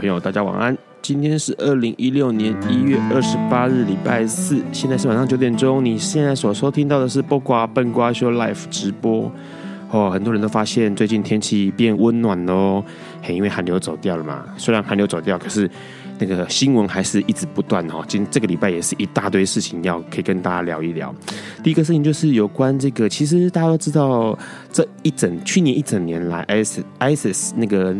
朋友，大家晚安。今天是二零一六年一月二十八日，礼拜四，现在是晚上九点钟。你现在所收听到的是不瓜笨瓜秀 Live 直播。哦，很多人都发现最近天气变温暖喽，嘿，因为寒流走掉了嘛。虽然寒流走掉，可是那个新闻还是一直不断哦。今这个礼拜也是一大堆事情要可以跟大家聊一聊。第一个事情就是有关这个，其实大家都知道，这一整去年一整年来 ISIS 那个。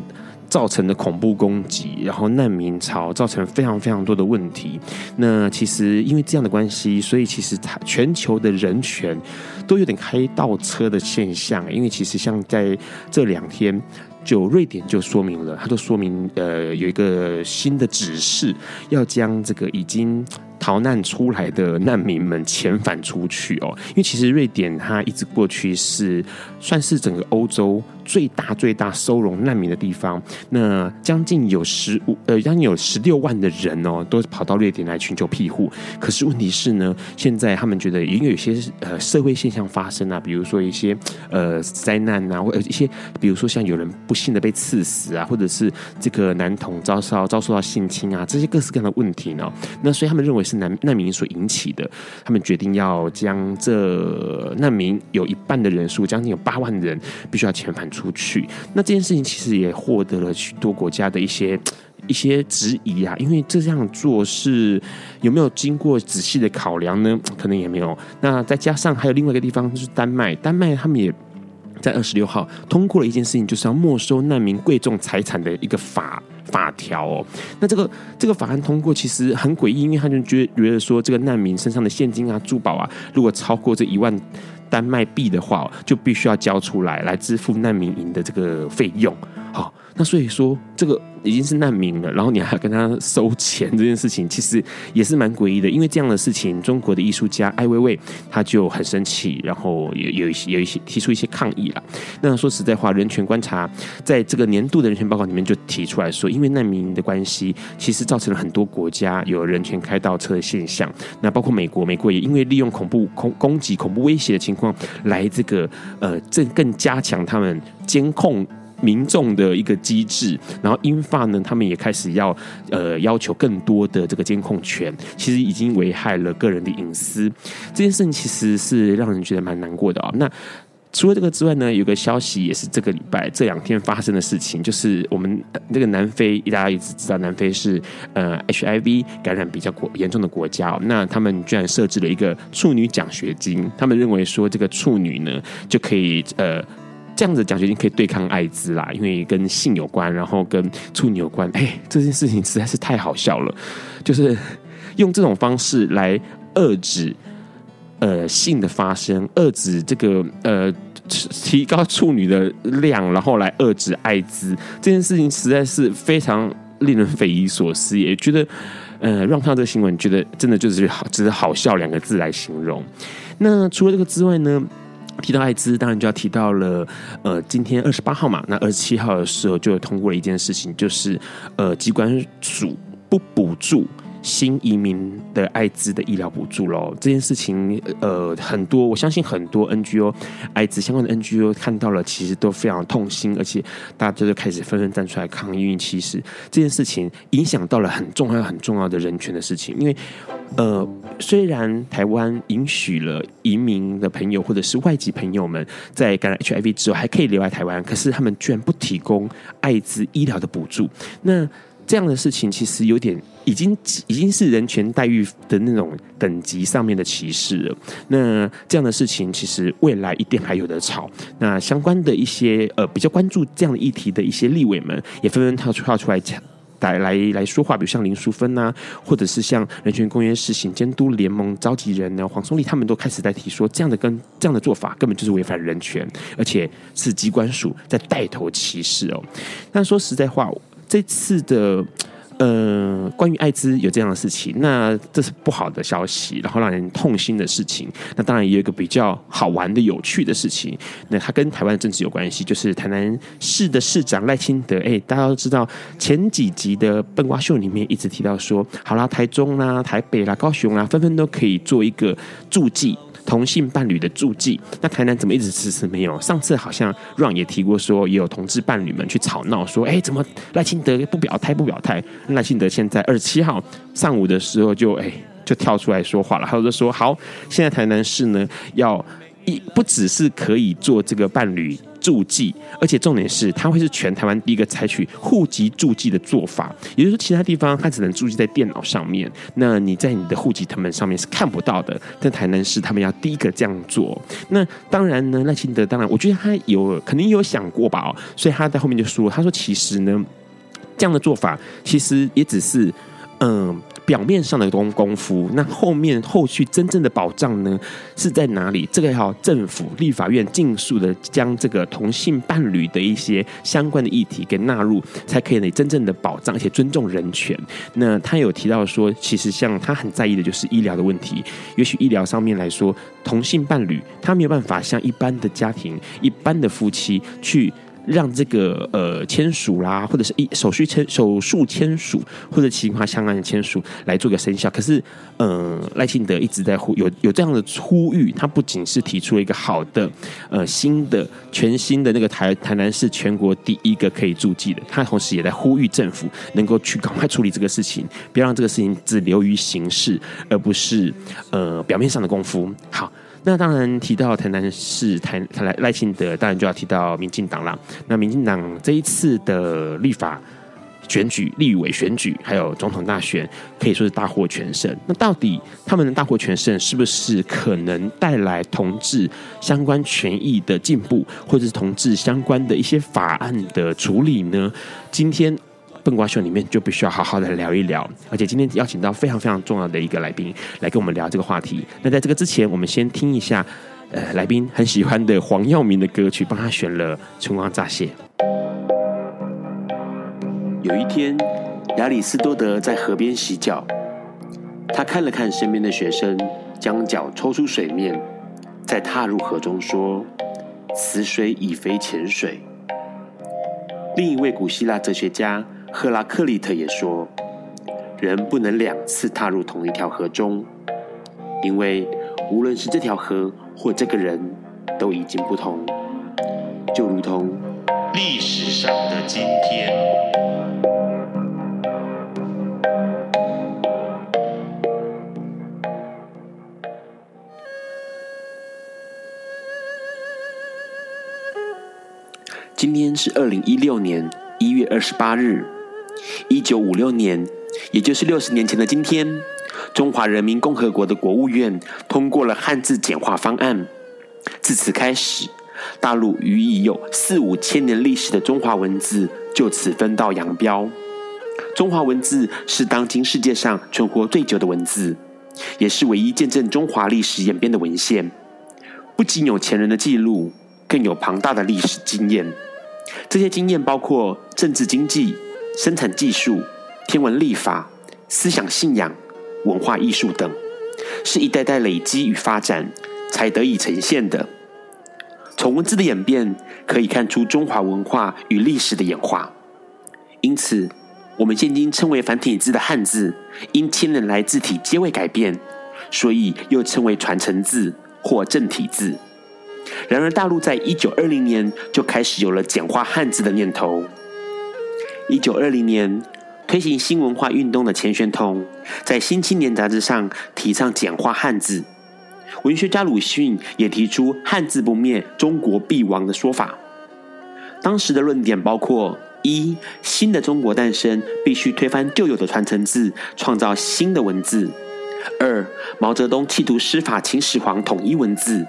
造成的恐怖攻击，然后难民潮造成非常非常多的问题。那其实因为这样的关系，所以其实全球的人权都有点开倒车的现象。因为其实像在这两天，就瑞典就说明了，他就说明呃有一个新的指示，要将这个已经。逃难出来的难民们遣返出去哦，因为其实瑞典它一直过去是算是整个欧洲最大最大收容难民的地方。那将近有十五呃，将近有十六万的人哦，都跑到瑞典来寻求庇护。可是问题是呢，现在他们觉得已经有些呃社会现象发生啊，比如说一些呃灾难啊，或者一些比如说像有人不幸的被刺死啊，或者是这个男童遭受遭受到性侵啊，这些各式各样的问题呢。那所以他们认为。是难难民所引起的，他们决定要将这难民有一半的人数，将近有八万人，必须要遣返出出去。那这件事情其实也获得了许多国家的一些 一些质疑啊，因为这样做是有没有经过仔细的考量呢？可能也没有。那再加上还有另外一个地方就是丹麦，丹麦他们也在二十六号通过了一件事情，就是要没收难民贵重财产的一个法。法条哦，那这个这个法案通过其实很诡异，因为他就觉觉得说，这个难民身上的现金啊、珠宝啊，如果超过这一万丹麦币的话，就必须要交出来，来支付难民营的这个费用。好，那所以说这个。已经是难民了，然后你还跟他收钱，这件事情其实也是蛮诡异的。因为这样的事情，中国的艺术家艾薇薇他就很生气，然后有有一些有一些提出一些抗议了。那说实在话，人权观察在这个年度的人权报告里面就提出来说，因为难民的关系，其实造成了很多国家有人权开倒车的现象。那包括美国，美国也因为利用恐怖恐攻击、恐怖威胁的情况来这个呃，这更加强他们监控。民众的一个机制，然后英法呢，他们也开始要呃要求更多的这个监控权，其实已经危害了个人的隐私。这件事情其实是让人觉得蛮难过的啊、哦。那除了这个之外呢，有个消息也是这个礼拜这两天发生的事情，就是我们这个南非，大家一直知道南非是呃 HIV 感染比较严重的国家、哦，那他们居然设置了一个处女奖学金，他们认为说这个处女呢就可以呃。这样子奖学金可以对抗艾滋啦，因为跟性有关，然后跟处女有关。哎、欸，这件事情实在是太好笑了，就是用这种方式来遏制呃性的发生，遏制这个呃提高处女的量，然后来遏制艾滋。这件事情实在是非常令人匪夷所思，也觉得呃让看到这个新闻，觉得真的就是好，只是好笑两个字来形容。那除了这个之外呢？提到艾滋，当然就要提到了。呃，今天二十八号嘛，那二十七号的时候就通过了一件事情，就是呃，机关署不补助新移民的艾滋的医疗补助喽。这件事情，呃，很多我相信很多 NGO 艾滋相关的 NGO 看到了，其实都非常痛心，而且大家就开始纷纷站出来抗议。其实这件事情影响到了很重要很重要的人权的事情，因为。呃，虽然台湾允许了移民的朋友或者是外籍朋友们在感染 HIV 之后还可以留在台湾，可是他们居然不提供艾滋医疗的补助。那这样的事情其实有点已经已经是人权待遇的那种等级上面的歧视了。那这样的事情其实未来一定还有的吵。那相关的一些呃比较关注这样的议题的一些立委们也纷纷跳出跳出来讲。来来来说话，比如像林淑芬呐，或者是像人权公约事行监督联盟召集人呢黄松立，他们都开始在提说，这样的跟这样的做法根本就是违反人权，而且是机关署在带头歧视哦。但说实在话，这次的。呃，关于艾滋有这样的事情，那这是不好的消息，然后让人痛心的事情。那当然也有一个比较好玩的、有趣的事情。那它跟台湾政治有关系，就是台南市的市长赖清德。哎，大家都知道，前几集的笨瓜秀里面一直提到说，好啦，台中啦、台北啦、高雄啦，纷纷都可以做一个助记。同性伴侣的助剂，那台南怎么一直迟迟没有？上次好像 Ron 也提过说，也有同志伴侣们去吵闹说，哎，怎么赖清德不表态不表态？赖清德现在二十七号上午的时候就哎就跳出来说话了，他就说好，现在台南市呢要一不只是可以做这个伴侣。注记，而且重点是，它会是全台湾第一个采取户籍注记的做法。也就是说，其他地方它只能注记在电脑上面，那你在你的户籍謄本上面是看不到的。但台南市他们要第一个这样做。那当然呢，赖清德当然，我觉得他有肯定有想过吧，所以他在后面就说：“他说其实呢，这样的做法其实也只是嗯。”表面上的功功夫，那后面后续真正的保障呢是在哪里？这个要政府、立法院尽速的将这个同性伴侣的一些相关的议题给纳入，才可以呢真正的保障，而且尊重人权。那他有提到说，其实像他很在意的就是医疗的问题。也许医疗上面来说，同性伴侣他没有办法像一般的家庭、一般的夫妻去。让这个呃签署啦，或者是一手续签手术签署，或者其他相关的签署来做个生效。可是，嗯、呃，赖清德一直在呼有有这样的呼吁，他不仅是提出了一个好的呃新的全新的那个台台南市全国第一个可以注记的，他同时也在呼吁政府能够去赶快处理这个事情，不要让这个事情只流于形式，而不是呃表面上的功夫。好。那当然提到台南市台台来赖清德，当然就要提到民进党了。那民进党这一次的立法选举、立委选举，还有总统大选，可以说是大获全胜。那到底他们的大获全胜，是不是可能带来同志相关权益的进步，或者是同志相关的一些法案的处理呢？今天。笨瓜秀里面就必须要好好的聊一聊，而且今天邀请到非常非常重要的一个来宾来跟我们聊这个话题。那在这个之前，我们先听一下，呃，来宾很喜欢的黄耀明的歌曲，帮他选了《春光乍泄》。有一天，亚里斯多德在河边洗脚，他看了看身边的学生，将脚抽出水面，再踏入河中，说：“此水已非浅水。”另一位古希腊哲学家。赫拉克利特也说：“人不能两次踏入同一条河中，因为无论是这条河或这个人，都已经不同，就如同历史上的今天。”今天是二零一六年一月二十八日。一九五六年，也就是六十年前的今天，中华人民共和国的国务院通过了汉字简化方案。自此开始，大陆与已有四五千年历史的中华文字就此分道扬镳。中华文字是当今世界上存活最久的文字，也是唯一见证中华历史演变的文献。不仅有前人的记录，更有庞大的历史经验。这些经验包括政治经济。生产技术、天文历法、思想信仰、文化艺术等，是一代代累积与发展才得以呈现的。从文字的演变，可以看出中华文化与历史的演化。因此，我们现今称为繁体字的汉字，因千年来字体皆未改变，所以又称为传承字或正体字。然而，大陆在一九二零年就开始有了简化汉字的念头。一九二零年，推行新文化运动的钱玄同在《新青年》杂志上提倡简化汉字。文学家鲁迅也提出“汉字不灭，中国必亡”的说法。当时的论点包括一，新的中国诞生，必须推翻旧有的传承字，创造新的文字；二，毛泽东企图施法秦始皇统一文字；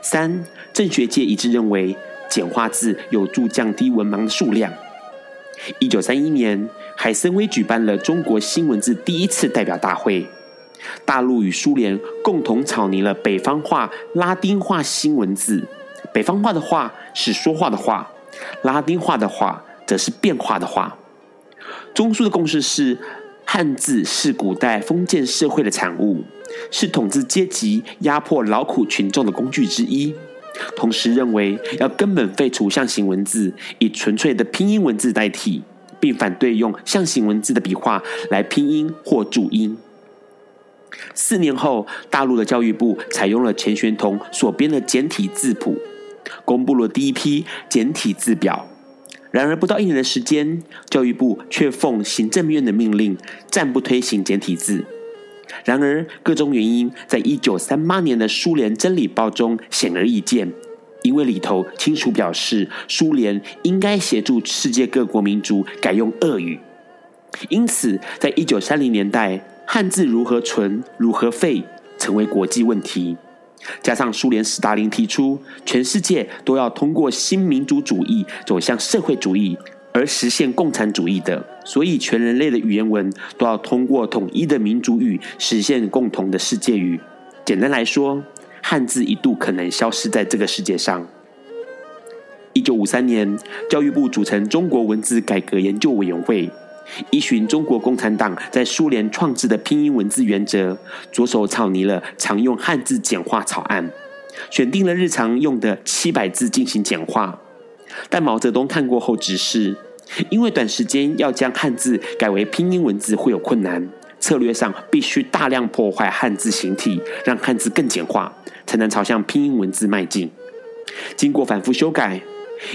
三，政学界一致认为简化字有助降低文盲的数量。一九三一年，海参崴举办了中国新文字第一次代表大会，大陆与苏联共同草拟了北方话、拉丁化新文字。北方话的“话”是说话的“话”，拉丁话的“话”则是变化的“话”。中苏的共识是，汉字是古代封建社会的产物，是统治阶级压迫劳苦群众的工具之一。同时认为要根本废除象形文字，以纯粹的拼音文字代替，并反对用象形文字的笔画来拼音或注音。四年后，大陆的教育部采用了钱玄同所编的简体字谱，公布了第一批简体字表。然而，不到一年的时间，教育部却奉行政院的命令，暂不推行简体字。然而，各种原因在一九三八年的苏联真理报中显而易见，因为里头清楚表示，苏联应该协助世界各国民族改用俄语。因此，在一九三零年代，汉字如何存、如何废，成为国际问题。加上苏联斯大林提出，全世界都要通过新民主主义走向社会主义，而实现共产主义的，所以全人类的语言文都要通过统一的民族语，实现共同的世界语。简单来说，汉字一度可能消失在这个世界上。一九五三年，教育部组成中国文字改革研究委员会。依循中国共产党在苏联创制的拼音文字原则，着手草拟了常用汉字简化草案，选定了日常用的七百字进行简化。但毛泽东看过后指示，因为短时间要将汉字改为拼音文字会有困难，策略上必须大量破坏汉字形体，让汉字更简化，才能朝向拼音文字迈进。经过反复修改，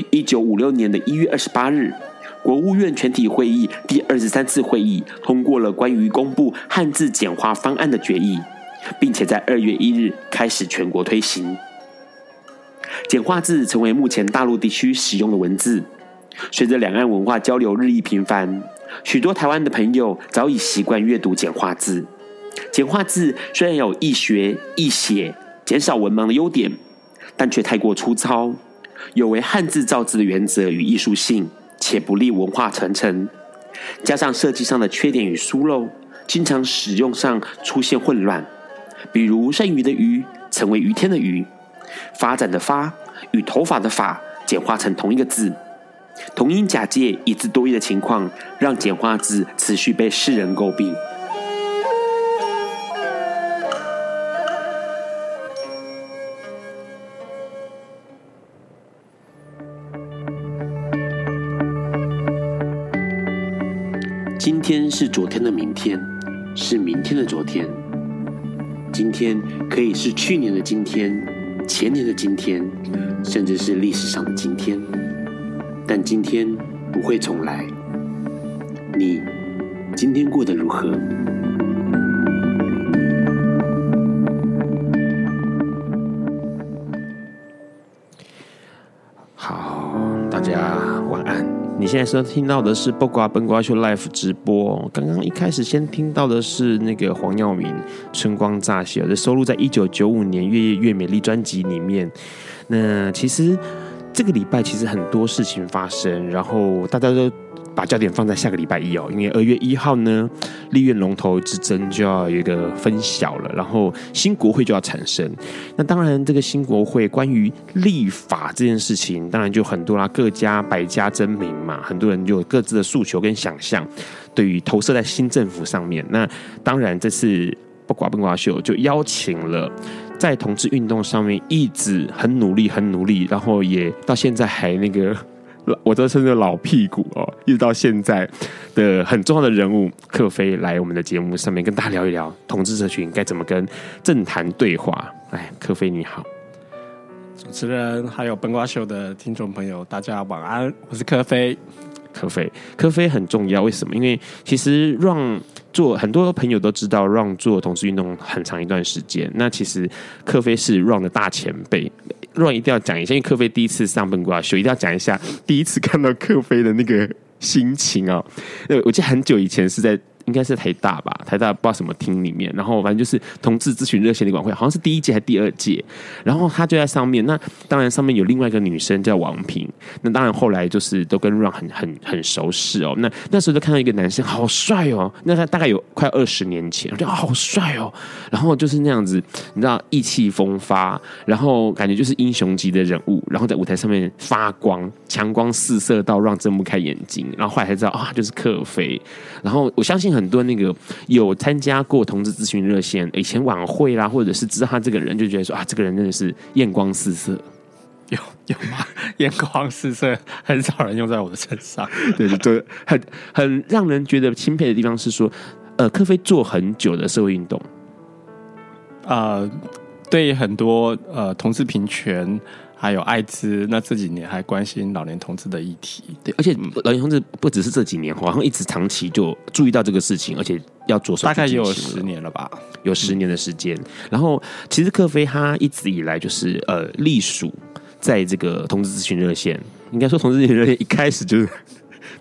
一九五六年的一月二十八日。国务院全体会议第二十三次会议通过了关于公布汉字简化方案的决议，并且在二月一日开始全国推行。简化字成为目前大陆地区使用的文字。随着两岸文化交流日益频繁，许多台湾的朋友早已习惯阅读简化字。简化字虽然有易学易写、减少文盲的优点，但却太过粗糙，有违汉字造字的原则与艺术性。且不利文化传承，加上设计上的缺点与疏漏，经常使用上出现混乱。比如“剩余”的“余”成为“余天”的“余”，“发展”的“发”与“头发”的“发”简化成同一个字，同音假借一字多义的情况，让简化字持续被世人诟病。今天是昨天的明天，是明天的昨天。今天可以是去年的今天，前年的今天，甚至是历史上的今天。但今天不会重来。你今天过得如何？好，大家晚安你现在收听到的是《八卦笨瓜秀》Live 直播。刚刚一开始先听到的是那个黄耀明《春光乍泄》，这收录在一九九五年《月夜月美丽》专辑里面。那其实这个礼拜其实很多事情发生，然后大家都。把焦点放在下个礼拜一哦，因为二月一号呢，立院龙头之争就要有一个分晓了，然后新国会就要产生。那当然，这个新国会关于立法这件事情，当然就很多啦，各家百家争鸣嘛，很多人就有各自的诉求跟想象，对于投射在新政府上面。那当然，这次八卦笨瓜秀就邀请了在同志运动上面一直很努力、很努力，然后也到现在还那个。我都称作老屁股哦，一直到现在的很重要的人物克飞来我们的节目上面跟大家聊一聊同志社群该怎么跟政坛对话。哎，克飞你好，主持人还有本瓜秀的听众朋友，大家晚安，我是克飞。科菲，克菲很重要，为什么？因为其实让做很多朋友都知道让做同志运动很长一段时间，那其实克菲是让的大前辈。让一定要讲一下，因为克菲第一次上笨瓜秀，一定要讲一下第一次看到克菲的那个心情啊、哦。那，我记得很久以前是在。应该是台大吧，台大不知道什么厅里面，然后反正就是同志咨询热线的晚会，好像是第一届还是第二届，然后他就在上面。那当然上面有另外一个女生叫王平，那当然后来就是都跟 Ron 很很很熟识哦。那那时候就看到一个男生好帅哦，那他大概有快二十年前，我觉得好帅哦。然后就是那样子，你知道意气风发，然后感觉就是英雄级的人物，然后在舞台上面发光，强光四射到让睁不开眼睛，然后后来才知道啊，就是克菲。然后我相信。很多那个有参加过同志咨询热线以前晚会啦，或者是知道他这个人，就觉得说啊，这个人真的是艳光四射，有有吗？艳光四射很少人用在我的身上，对对对，很很让人觉得钦佩的地方是说，呃，科菲做很久的社会运动，呃，对很多呃同志平权。还有艾滋，那这几年还关心老年同志的议题，对，而且老年同志不只是这几年，好像一直长期就注意到这个事情，而且要着手。大概也有十年了吧，有十年的时间。嗯、然后，其实克菲他一直以来就是呃，隶属在这个同志咨询热线，应该说同志咨询热线一开始就是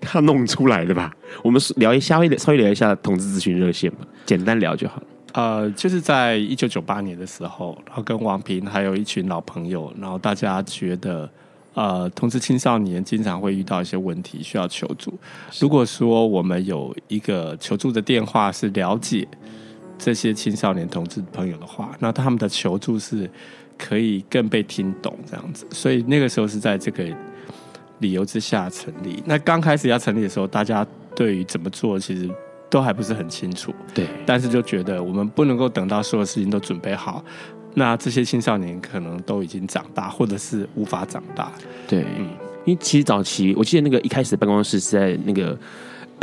他弄出来的吧。我们聊一下，稍微稍微聊一下同志咨询热线吧，简单聊就好了。呃，就是在一九九八年的时候，然后跟王平还有一群老朋友，然后大家觉得，呃，同志青少年经常会遇到一些问题，需要求助。如果说我们有一个求助的电话，是了解这些青少年同志朋友的话，那他们的求助是可以更被听懂这样子。所以那个时候是在这个理由之下成立。那刚开始要成立的时候，大家对于怎么做，其实。都还不是很清楚，对，但是就觉得我们不能够等到所有事情都准备好，那这些青少年可能都已经长大，或者是无法长大，对，嗯，因为其实早期我记得那个一开始办公室是在那个。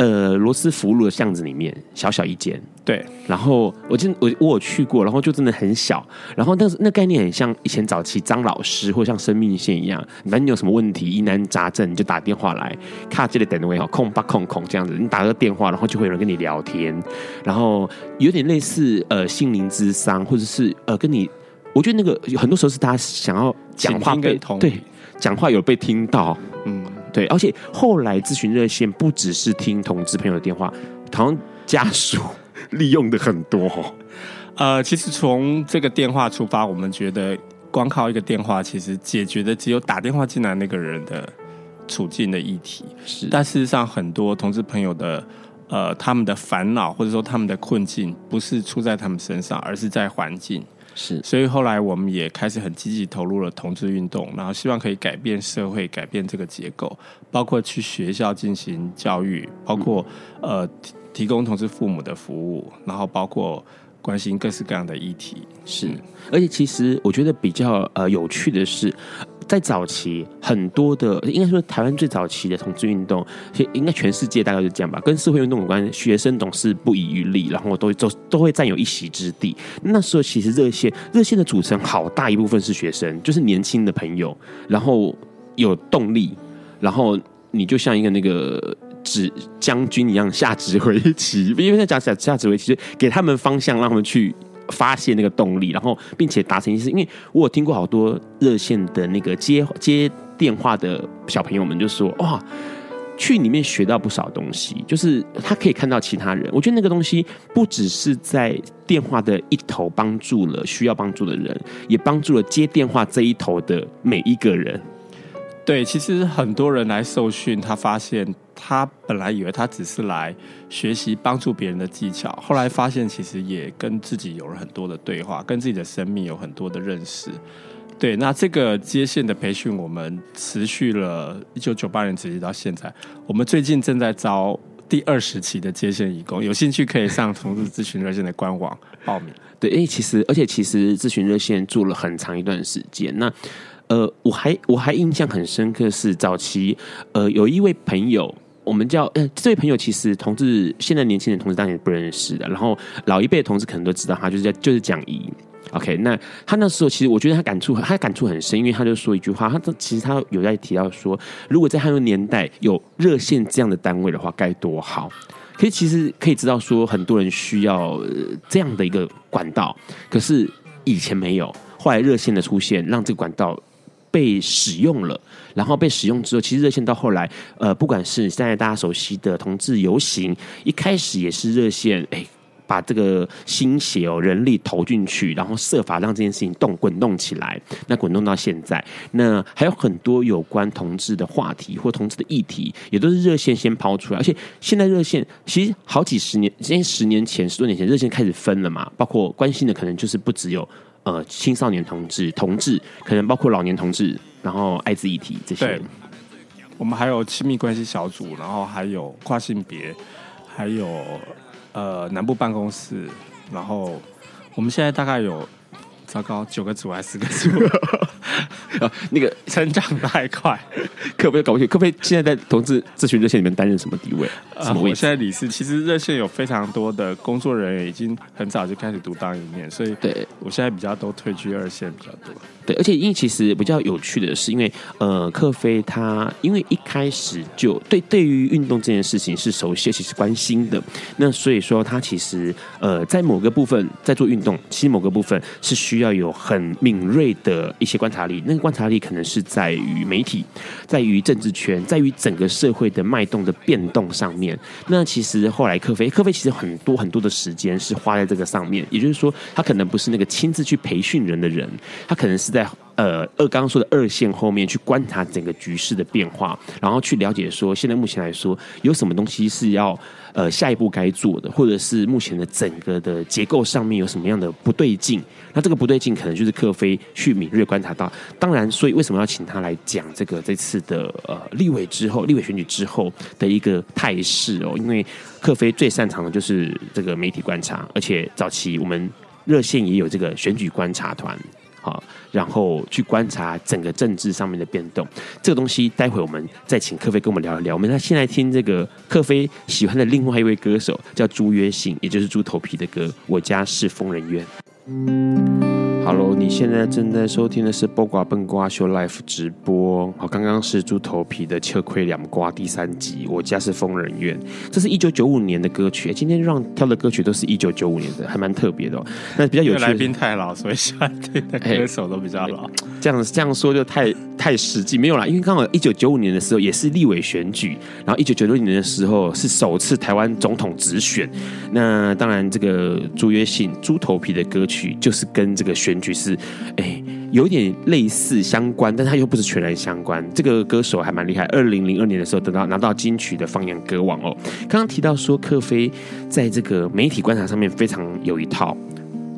呃，罗斯福路的巷子里面，小小一间，对。然后我记我我有去过，然后就真的很小。然后但是那概念很像以前早期张老师，或像生命线一样，反正你有什么问题、疑难杂症，你就打电话来，卡这里等位哈，空八空空这样子，你打个电话，然后就会有人跟你聊天，然后有点类似呃心灵之商，或者是呃跟你，我觉得那个有很多时候是大家想要讲话被对讲话有被听到，嗯。对，而且后来咨询热线不只是听同志朋友的电话，好像家属 利用的很多。呃，其实从这个电话出发，我们觉得光靠一个电话，其实解决的只有打电话进来那个人的处境的议题。是，但事实上，很多同志朋友的呃，他们的烦恼或者说他们的困境，不是出在他们身上，而是在环境。是，所以后来我们也开始很积极投入了同志运动，然后希望可以改变社会，改变这个结构，包括去学校进行教育，包括呃提提供同志父母的服务，然后包括关心各式各样的议题。是，而且其实我觉得比较呃有趣的是。在早期，很多的应该说台湾最早期的同志运动，应该全世界大概是这样吧，跟社会运动有关，学生总是不遗余力，然后都都都会占有一席之地。那时候其实热线热线的组成好大一部分是学生，就是年轻的朋友，然后有动力，然后你就像一个那个指将军一样下指挥旗，因为在讲下下指挥旗，就给他们方向，让他们去。发现那个动力，然后并且达成一件事，因为我有听过好多热线的那个接接电话的小朋友们就说，哇，去里面学到不少东西，就是他可以看到其他人。我觉得那个东西不只是在电话的一头帮助了需要帮助的人，也帮助了接电话这一头的每一个人。对，其实很多人来受训，他发现他本来以为他只是来学习帮助别人的技巧，后来发现其实也跟自己有了很多的对话，跟自己的生命有很多的认识。对，那这个接线的培训，我们持续了一九九八年直到现在。我们最近正在招第二十期的接线义工，有兴趣可以上同志咨询热线的官网报名。对，因为其实而且其实咨询热线做了很长一段时间，那。呃，我还我还印象很深刻是早期，呃，有一位朋友，我们叫呃，这位朋友其实同志现在年轻人同志当然不认识的，然后老一辈的同志可能都知道他，就是叫就是蒋怡。OK，那他那时候其实我觉得他感触他感触很深，因为他就说一句话，他其实他有在提到说，如果在他的年代有热线这样的单位的话，该多好。可是其实可以知道说，很多人需要这样的一个管道，可是以前没有，后来热线的出现，让这个管道。被使用了，然后被使用之后，其实热线到后来，呃，不管是现在大家熟悉的同志游行，一开始也是热线，哎。把这个心血哦，人力投进去，然后设法让这件事情动滚动起来。那滚动到现在，那还有很多有关同志的话题或同志的议题，也都是热线先抛出来。而且现在热线其实好几十年，今天十年前、十多年前，热线开始分了嘛。包括关心的可能就是不只有呃青少年同志、同志，可能包括老年同志，然后艾滋议题这些。我们还有亲密关系小组，然后还有跨性别，还有。呃，南部办公室，然后我们现在大概有，糟糕，九个组还是四个组？啊，那个成长太快，可不可以搞不清？可不可以现在在同志咨询热线里面担任什么地位？什么位置？呃、我现在理事。其实热线有非常多的工作人员，已经很早就开始独当一面，所以对我现在比较都退居二线比较多。对，而且因为其实比较有趣的是，因为呃，克菲他因为一开始就对对于运动这件事情是熟悉，其实关心的。那所以说他其实呃，在某个部分在做运动，其实某个部分是需要要有很敏锐的一些观察力。那个观察力可能是在于媒体，在于政治圈，在于整个社会的脉动的变动上面。那其实后来克菲，克菲其实很多很多的时间是花在这个上面。也就是说，他可能不是那个亲自去培训人的人，他可能是在。呃，二刚刚说的二线后面去观察整个局势的变化，然后去了解说，现在目前来说有什么东西是要呃下一步该做的，或者是目前的整个的结构上面有什么样的不对劲？那这个不对劲可能就是克菲去敏锐观察到。当然，所以为什么要请他来讲这个这次的呃立委之后，立委选举之后的一个态势哦？因为克菲最擅长的就是这个媒体观察，而且早期我们热线也有这个选举观察团。好，然后去观察整个政治上面的变动，这个东西待会我们再请克菲跟我们聊一聊。我们现在听这个克菲喜欢的另外一位歌手叫朱约信，也就是猪头皮的歌《我家是疯人院》。Hello，你现在正在收听的是《播瓜笨瓜秀》Live 直播。好，刚刚是猪头皮的《秋葵两瓜》第三集，我家是疯人院。这是一九九五年的歌曲，今天让挑的歌曲都是一九九五年的，还蛮特别的哦。那比较有趣的，来宾太老，所以喜欢听的 歌手都比较老。这样这样说就太太实际，没有啦，因为刚好一九九五年的时候也是立委选举，然后一九九六年的时候是首次台湾总统直选。那当然，这个朱约信猪头皮的歌曲就是跟这个选。选举是，哎，有点类似相关，但它又不是全然相关。这个歌手还蛮厉害，二零零二年的时候得到拿到金曲的放眼歌王哦。刚刚提到说，克菲在这个媒体观察上面非常有一套，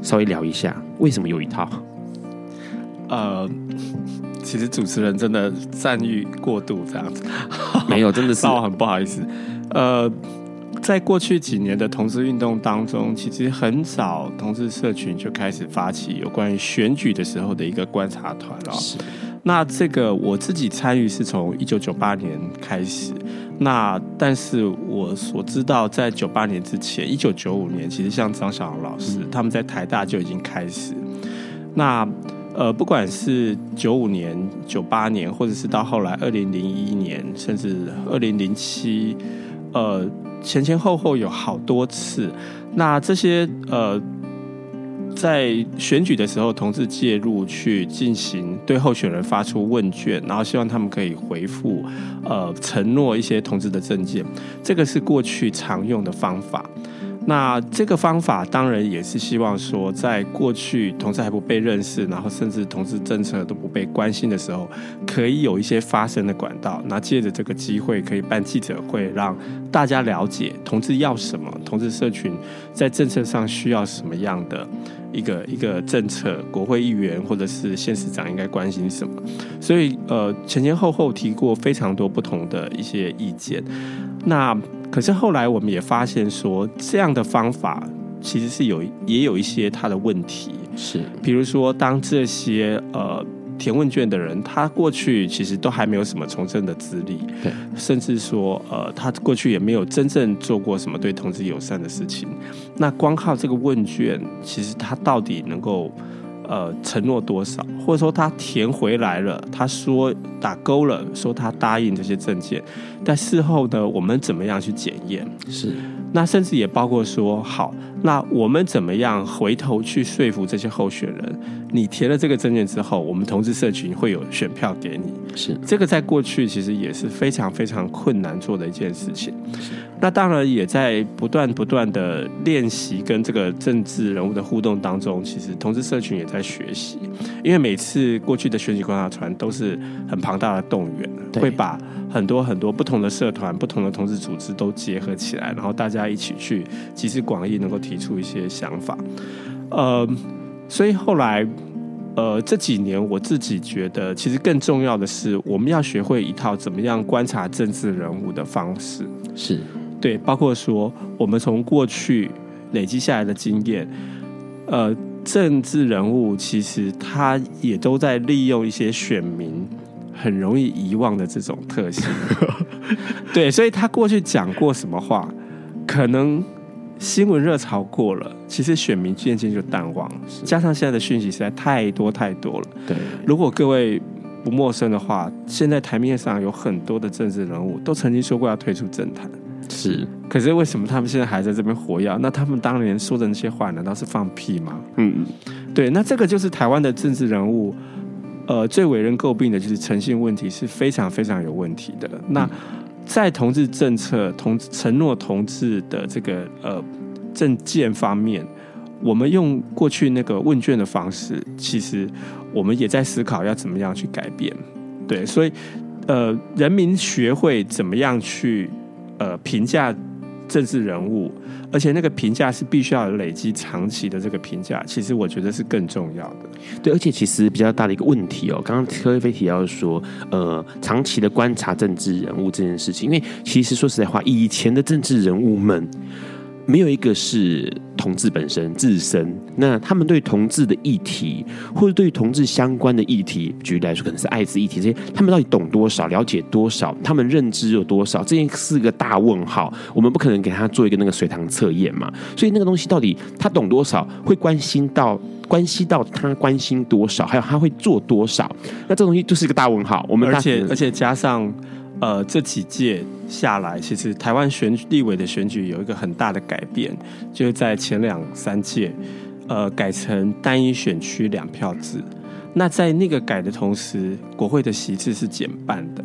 稍微聊一下为什么有一套？呃，其实主持人真的赞誉过度，这样子没有，真的是，我很不好意思，呃。在过去几年的同志运动当中，其实很早同志社群就开始发起有关于选举的时候的一个观察团了。是。那这个我自己参与是从一九九八年开始。那但是我所知道，在九八年之前，一九九五年，其实像张小龙老师他们在台大就已经开始。那呃，不管是九五年、九八年，或者是到后来二零零一年，甚至二零零七，呃。前前后后有好多次，那这些呃，在选举的时候，同志介入去进行对候选人发出问卷，然后希望他们可以回复呃承诺一些同志的证件，这个是过去常用的方法。那这个方法当然也是希望说，在过去同志还不被认识，然后甚至同志政策都不被关心的时候，可以有一些发声的管道。那借着这个机会，可以办记者会，让大家了解同志要什么，同志社群在政策上需要什么样的一个一个政策，国会议员或者是县市长应该关心什么。所以呃，前前后后提过非常多不同的一些意见。那可是后来我们也发现说，这样的方法其实是有也有一些它的问题，是，比如说当这些呃填问卷的人，他过去其实都还没有什么从政的资历，对，甚至说呃他过去也没有真正做过什么对同志友善的事情，那光靠这个问卷，其实他到底能够呃承诺多少，或者说他填回来了，他说打勾了，说他答应这些证件。但事后呢，我们怎么样去检验？是。那甚至也包括说，好，那我们怎么样回头去说服这些候选人？你填了这个证件之后，我们同志社群会有选票给你。是这个在过去其实也是非常非常困难做的一件事情。那当然也在不断不断的练习跟这个政治人物的互动当中，其实同志社群也在学习。因为每次过去的选举观察团都是很庞大的动员，会把很多很多不同的社团、不同的同志组织都结合起来，然后大家一起去集思广益，能够提出一些想法。呃。所以后来，呃，这几年我自己觉得，其实更重要的是，我们要学会一套怎么样观察政治人物的方式。是对，包括说，我们从过去累积下来的经验，呃，政治人物其实他也都在利用一些选民很容易遗忘的这种特性。对，所以他过去讲过什么话，可能。新闻热潮过了，其实选民渐渐就淡忘了。加上现在的讯息实在太多太多了。对，如果各位不陌生的话，现在台面上有很多的政治人物都曾经说过要退出政坛。是，可是为什么他们现在还在这边活跃？那他们当年说的那些话，难道是放屁吗？嗯，对。那这个就是台湾的政治人物，呃，最为人诟病的就是诚信问题是非常非常有问题的。那。嗯在同志政策、同承诺同志的这个呃政见方面，我们用过去那个问卷的方式，其实我们也在思考要怎么样去改变。对，所以呃，人民学会怎么样去呃评价政治人物。而且那个评价是必须要累积长期的这个评价，其实我觉得是更重要的。对，而且其实比较大的一个问题哦，刚刚柯飞提到说，呃，长期的观察政治人物这件事情，因为其实说实在话，以前的政治人物们。没有一个是同志本身自身，那他们对同志的议题，或者对同志相关的议题，举例来说，可能是艾滋议题这些，他们到底懂多少，了解多少，他们认知有多少，这件是个大问号。我们不可能给他做一个那个随堂测验嘛，所以那个东西到底他懂多少，会关心到关系到他关心多少，还有他会做多少，那这东西就是一个大问号。我们而且而且加上。呃，这几届下来，其实台湾选立委的选举有一个很大的改变，就是在前两三届，呃，改成单一选区两票制。那在那个改的同时，国会的席次是减半的。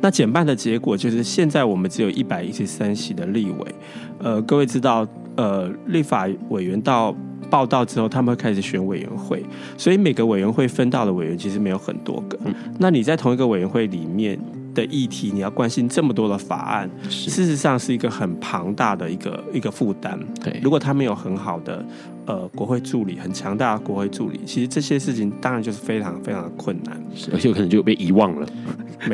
那减半的结果就是，现在我们只有一百一十三席的立委。呃，各位知道，呃，立法委员到报道之后，他们会开始选委员会，所以每个委员会分到的委员其实没有很多个。那你在同一个委员会里面。的议题，你要关心这么多的法案，事实上是一个很庞大的一个一个负担。对，如果他没有很好的呃国会助理，很强大的国会助理，其实这些事情当然就是非常非常的困难，而且有可能就被遗忘了，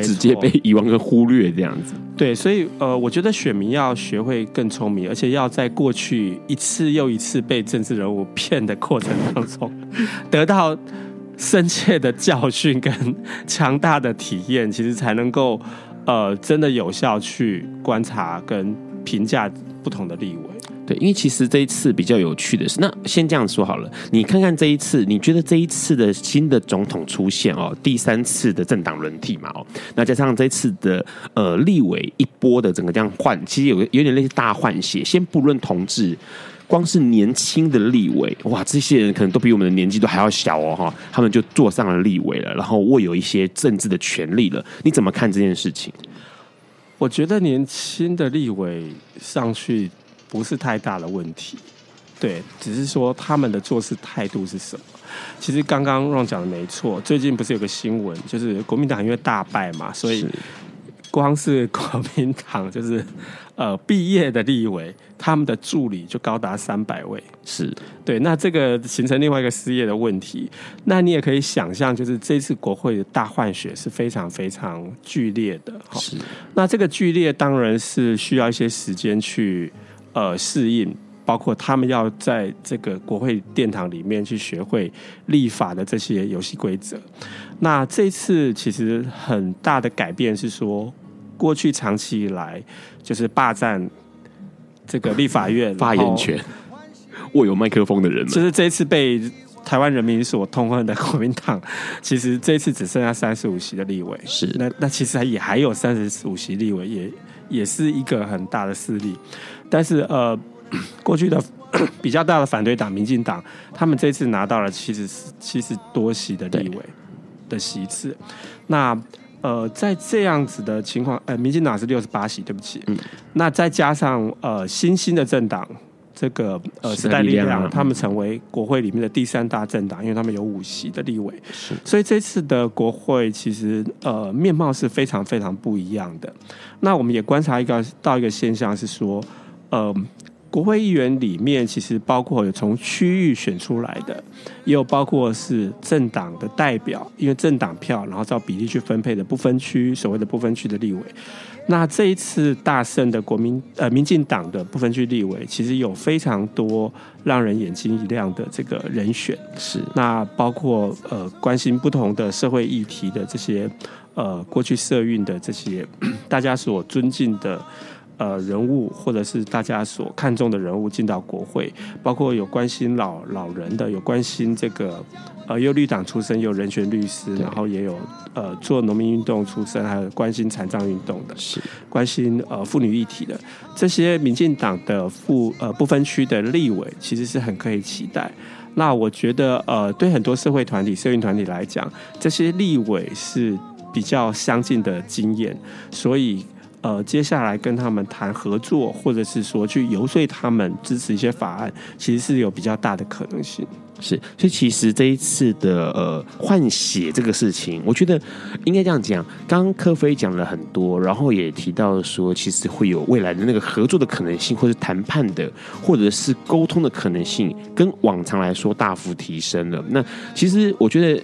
直接被遗忘跟忽略这样子。对，所以呃，我觉得选民要学会更聪明，而且要在过去一次又一次被政治人物骗的过程当中 得到。深切的教训跟强大的体验，其实才能够呃真的有效去观察跟评价不同的立委。对，因为其实这一次比较有趣的是，那先这样说好了，你看看这一次，你觉得这一次的新的总统出现哦，第三次的政党轮替嘛哦，那加上这次的呃立委一波的整个这样换，其实有有点类似大换血。先不论同志。光是年轻的立委，哇，这些人可能都比我们的年纪都还要小哦，哈，他们就坐上了立委了，然后握有一些政治的权利了。你怎么看这件事情？我觉得年轻的立委上去不是太大的问题，对，只是说他们的做事态度是什么。其实刚刚 Ron 讲的没错，最近不是有个新闻，就是国民党因为大败嘛，所以光是国民党就是。呃，毕业的立委，他们的助理就高达三百位，是对。那这个形成另外一个失业的问题。那你也可以想象，就是这次国会的大换血是非常非常剧烈的。是。那这个剧烈当然是需要一些时间去呃适应，包括他们要在这个国会殿堂里面去学会立法的这些游戏规则。那这次其实很大的改变是说。过去长期以来就是霸占这个立法院 发言权、握有麦克风的人，就是这一次被台湾人民所痛恨的国民党，其实这一次只剩下三十五席的立委。是，那那其实也还有三十五席立委，也也是一个很大的势力。但是呃，过去的比较大的反对党民进党，他们这次拿到了七十七十多席的立委的席次。那呃，在这样子的情况，呃，民进党是六十八席，对不起。嗯。那再加上呃新兴的政党。这个呃时代力量，他们成为国会里面的第三大政党，因为他们有五席的立委，是。所以这次的国会其实呃面貌是非常非常不一样的。那我们也观察一个到一个现象是说，呃，国会议员里面其实包括有从区域选出来的，也有包括是政党的代表，因为政党票然后照比例去分配的不分区，所谓的不分区的立委。那这一次大胜的国民呃民进党的不分区立委，其实有非常多让人眼睛一亮的这个人选。是，那包括呃关心不同的社会议题的这些呃过去社运的这些 大家所尊敬的。呃，人物或者是大家所看重的人物进到国会，包括有关心老老人的，有关心这个呃，又绿党出身，有人权律师，然后也有呃做农民运动出身，还有关心残障运动的，是关心呃妇女议题的这些民进党的副呃不分区的立委，其实是很可以期待。那我觉得呃，对很多社会团体、社运团体来讲，这些立委是比较相近的经验，所以。呃，接下来跟他们谈合作，或者是说去游说他们支持一些法案，其实是有比较大的可能性。是，所以其实这一次的呃换血这个事情，我觉得应该这样讲。刚刚克飞讲了很多，然后也提到说，其实会有未来的那个合作的可能性，或者谈判的，或者是沟通的可能性，跟往常来说大幅提升了。那其实我觉得。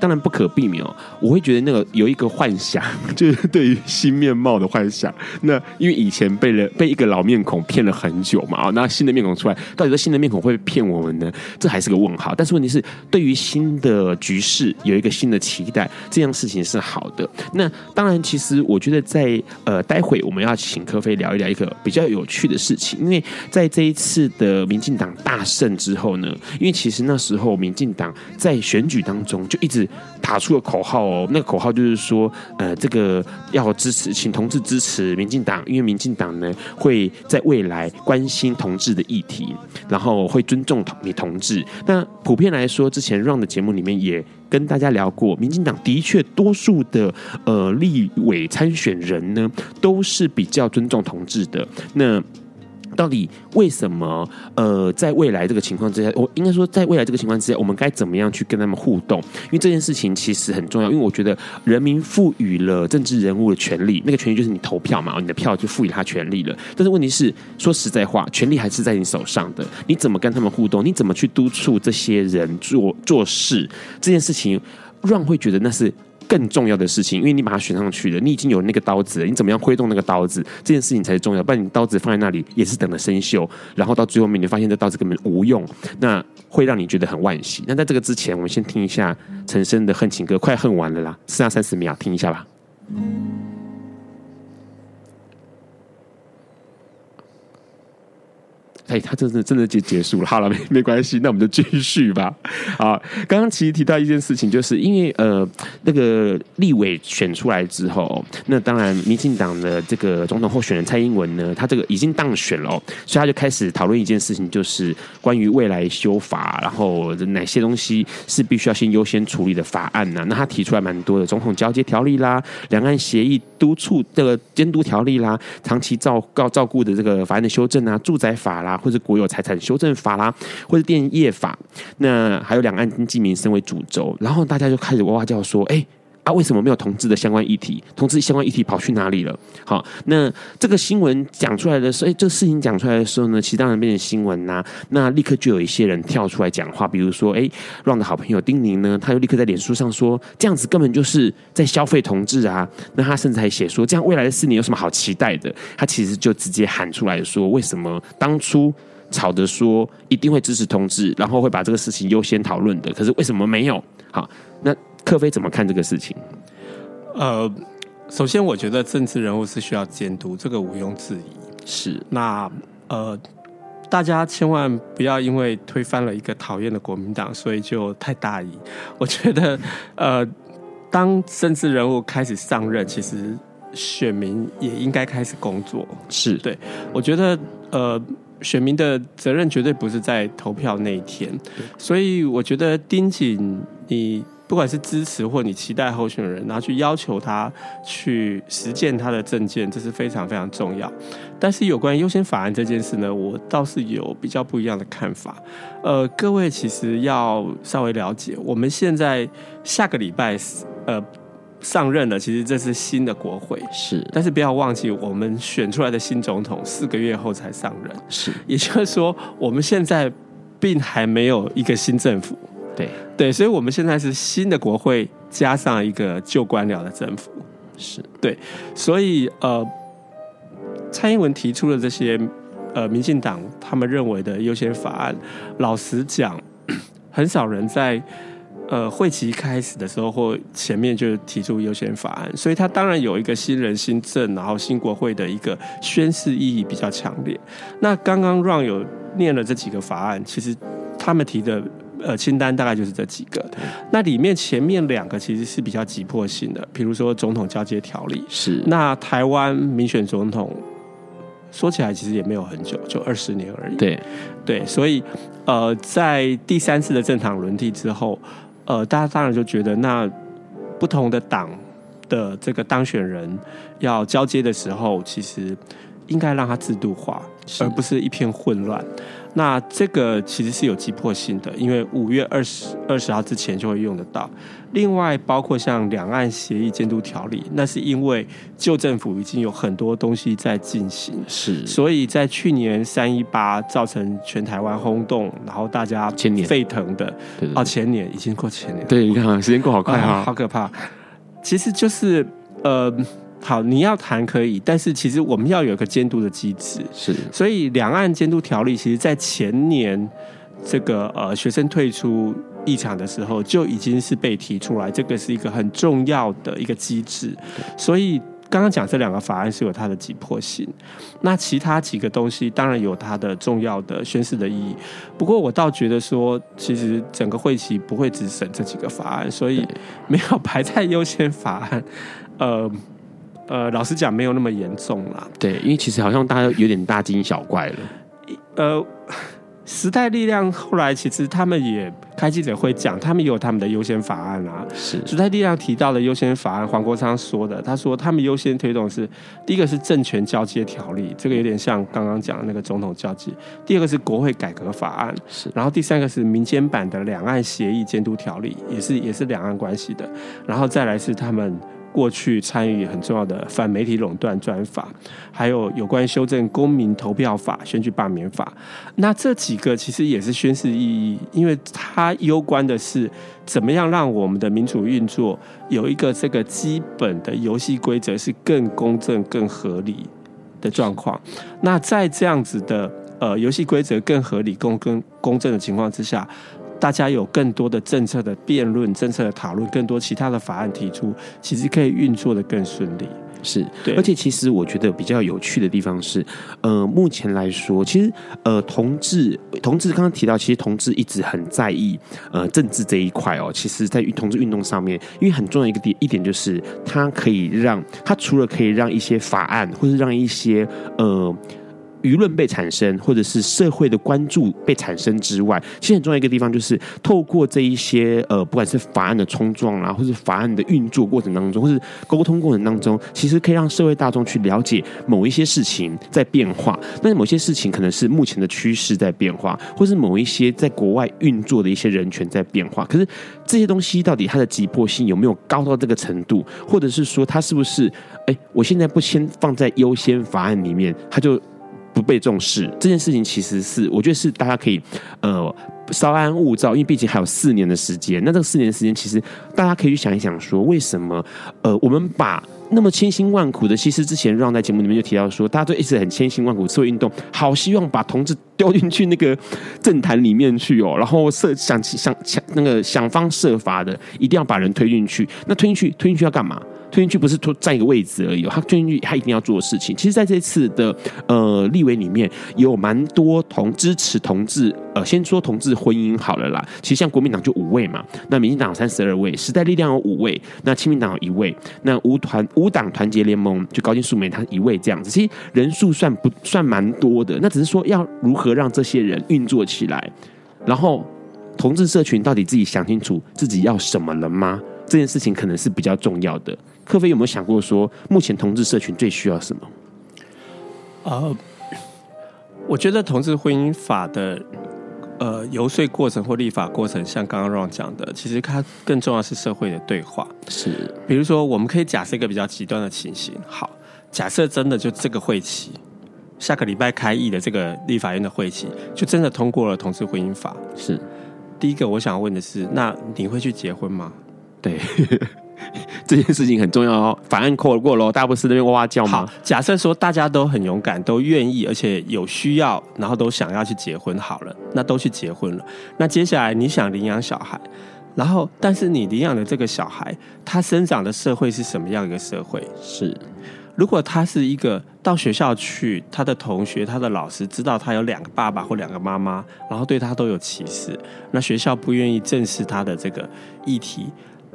当然不可避免哦，我会觉得那个有一个幻想，就是对于新面貌的幻想。那因为以前被了被一个老面孔骗了很久嘛，啊，那新的面孔出来，到底这新的面孔会骗我们呢？这还是个问号。但是问题是，对于新的局势有一个新的期待，这样事情是好的。那当然，其实我觉得在呃，待会我们要请克飞聊一聊一个比较有趣的事情，因为在这一次的民进党大胜之后呢，因为其实那时候民进党在选举当中就一一直。打出了口号哦，那个口号就是说，呃，这个要支持，请同志支持民进党，因为民进党呢会在未来关心同志的议题，然后会尊重同你同志。那普遍来说，之前 Run 的节目里面也跟大家聊过，民进党的确多数的呃立委参选人呢都是比较尊重同志的。那到底为什么？呃，在未来这个情况之下，我应该说，在未来这个情况之下，我们该怎么样去跟他们互动？因为这件事情其实很重要。因为我觉得，人民赋予了政治人物的权利，那个权利就是你投票嘛，你的票就赋予他权利了。但是问题是，说实在话，权利还是在你手上的。你怎么跟他们互动？你怎么去督促这些人做做事？这件事情，让会觉得那是。更重要的事情，因为你把它选上去了，你已经有那个刀子了，你怎么样挥动那个刀子，这件事情才是重要。不然你刀子放在那里也是等着生锈，然后到最后面你发现这刀子根本无用，那会让你觉得很惋惜。那在这个之前，我们先听一下陈升的《恨情歌》，快恨完了啦，剩下三十秒，听一下吧。哎，他真的真的就结束了。好了，没没关系，那我们就继续吧。好，刚刚其实提到一件事情，就是因为呃，那个立委选出来之后，那当然民进党的这个总统候选人蔡英文呢，他这个已经当选了，所以他就开始讨论一件事情，就是关于未来修法，然后哪些东西是必须要先优先处理的法案呢？那他提出来蛮多的，总统交接条例啦，两岸协议督促这个监督条例啦，长期照告照顾的这个法案的修正啊，住宅法啦。或者国有财产修正法啦，或者电业法，那还有两岸经济民生为主轴，然后大家就开始哇哇叫说：“哎啊，为什么没有同志的相关议题？同志相关议题跑去哪里了？”好，那这个新闻讲出来的时候，哎，这个事情讲出来的时候呢，其实当然变成新闻呐、那立刻就有一些人跳出来讲话，比如说，哎，Run 的好朋友丁宁呢，他就立刻在脸书上说：“这样子根本就是在消费同志啊！”那他甚至还写说：“这样未来的四年有什么好期待的？”他其实就直接喊出来说：“为什么当初？”吵着说一定会支持同志，然后会把这个事情优先讨论的，可是为什么没有？好，那克飞怎么看这个事情？呃，首先我觉得政治人物是需要监督，这个毋庸置疑。是，那呃，大家千万不要因为推翻了一个讨厌的国民党，所以就太大意。我觉得，呃，当政治人物开始上任，其实选民也应该开始工作。是对，我觉得。呃，选民的责任绝对不是在投票那一天，所以我觉得盯紧你。不管是支持或你期待候选人，然后去要求他去实践他的政见，这是非常非常重要。但是有关优先法案这件事呢，我倒是有比较不一样的看法。呃，各位其实要稍微了解，我们现在下个礼拜呃上任了，其实这是新的国会，是。但是不要忘记，我们选出来的新总统四个月后才上任，是。也就是说，我们现在并还没有一个新政府。对对，所以我们现在是新的国会加上一个旧官僚的政府，是对，所以呃，蔡英文提出的这些呃，民进党他们认为的优先法案，老实讲，很少人在呃会期开始的时候或前面就提出优先法案，所以他当然有一个新人新政，然后新国会的一个宣示意义比较强烈。那刚刚 Ron 有念了这几个法案，其实他们提的。呃，清单大概就是这几个。那里面前面两个其实是比较急迫性的，比如说总统交接条例。是。那台湾民选总统说起来其实也没有很久，就二十年而已。对对，所以呃，在第三次的政党轮替之后，呃，大家当然就觉得，那不同的党的这个当选人要交接的时候，其实应该让它制度化，而不是一片混乱。那这个其实是有急迫性的，因为五月二十二十号之前就会用得到。另外，包括像两岸协议监督条例，那是因为旧政府已经有很多东西在进行，是，所以在去年三一八造成全台湾轰动，然后大家前年沸腾的，哦，前年已经过前年，对，你看时间过好快啊，好可怕。其实就是呃。好，你要谈可以，但是其实我们要有一个监督的机制，是。所以两岸监督条例，其实在前年这个呃学生退出议场的时候，就已经是被提出来，这个是一个很重要的一个机制。所以刚刚讲这两个法案是有它的急迫性，那其他几个东西当然有它的重要的宣示的意义。不过我倒觉得说，其实整个会期不会只审这几个法案，所以没有排在优先法案，呃。呃，老实讲，没有那么严重啦。对，因为其实好像大家有点大惊小怪了。呃，时代力量后来其实他们也开记者会讲，他们也有他们的优先法案啊。是时代力量提到的优先法案，黄国昌说的，他说他们优先推动是第一个是政权交接条例，这个有点像刚刚讲的那个总统交接；第二个是国会改革法案，是然后第三个是民间版的两岸协议监督条例，也是也是两岸关系的，然后再来是他们。过去参与很重要的反媒体垄断专法，还有有关修正公民投票法、选举罢免法，那这几个其实也是宣示意义，因为它攸关的是怎么样让我们的民主运作有一个这个基本的游戏规则是更公正、更合理的状况。那在这样子的呃游戏规则更合理、公更公正的情况之下。大家有更多的政策的辩论、政策的讨论，更多其他的法案提出，其实可以运作的更顺利。是，对。而且其实我觉得比较有趣的地方是，呃，目前来说，其实呃，同志，同志刚刚提到，其实同志一直很在意呃政治这一块哦。其实，在同志运动上面，因为很重要一个点一点就是，它可以让它除了可以让一些法案，或是让一些呃。舆论被产生，或者是社会的关注被产生之外，其实很重要一个地方就是透过这一些呃，不管是法案的冲撞啊，或是法案的运作过程当中，或是沟通过程当中，其实可以让社会大众去了解某一些事情在变化。那某些事情可能是目前的趋势在变化，或是某一些在国外运作的一些人权在变化。可是这些东西到底它的急迫性有没有高到这个程度，或者是说它是不是哎，我现在不先放在优先法案里面，它就。不被重视这件事情，其实是我觉得是大家可以呃稍安勿躁，因为毕竟还有四年的时间。那这个四年的时间，其实大家可以去想一想，说为什么呃我们把那么千辛万苦的，其实之前让在节目里面就提到说，大家都一直很千辛万苦社会运动，好希望把同志丢进去那个政坛里面去哦，然后设想想想那个想方设法的，一定要把人推进去。那推进去推进去要干嘛？推进去不是托占一个位置而已，他推进去他一定要做的事情。其实，在这次的呃立委里面，有蛮多同支持同志，呃，先说同志婚姻好了啦。其实像国民党就五位嘛，那民进党三十二位，时代力量有五位，那亲民党有一位，那无团无党团结联盟就高金素梅她一位这样子，其实人数算不算蛮多的？那只是说要如何让这些人运作起来，然后同志社群到底自己想清楚自己要什么了吗？这件事情可能是比较重要的。克菲有没有想过说，目前同志社群最需要什么？呃，我觉得同志婚姻法的呃游说过程或立法过程，像刚刚 Ron 讲的，其实它更重要是社会的对话。是，比如说，我们可以假设一个比较极端的情形。好，假设真的就这个会期，下个礼拜开议的这个立法院的会期，就真的通过了同志婚姻法。是，第一个我想问的是，那你会去结婚吗？对，这件事情很重要哦。法案过了过喽，大家不是那边哇哇叫吗？好，假设说大家都很勇敢，都愿意，而且有需要，然后都想要去结婚，好了，那都去结婚了。那接下来你想领养小孩，然后但是你领养的这个小孩，他生长的社会是什么样一个社会？是，如果他是一个到学校去，他的同学、他的老师知道他有两个爸爸或两个妈妈，然后对他都有歧视，那学校不愿意正视他的这个议题。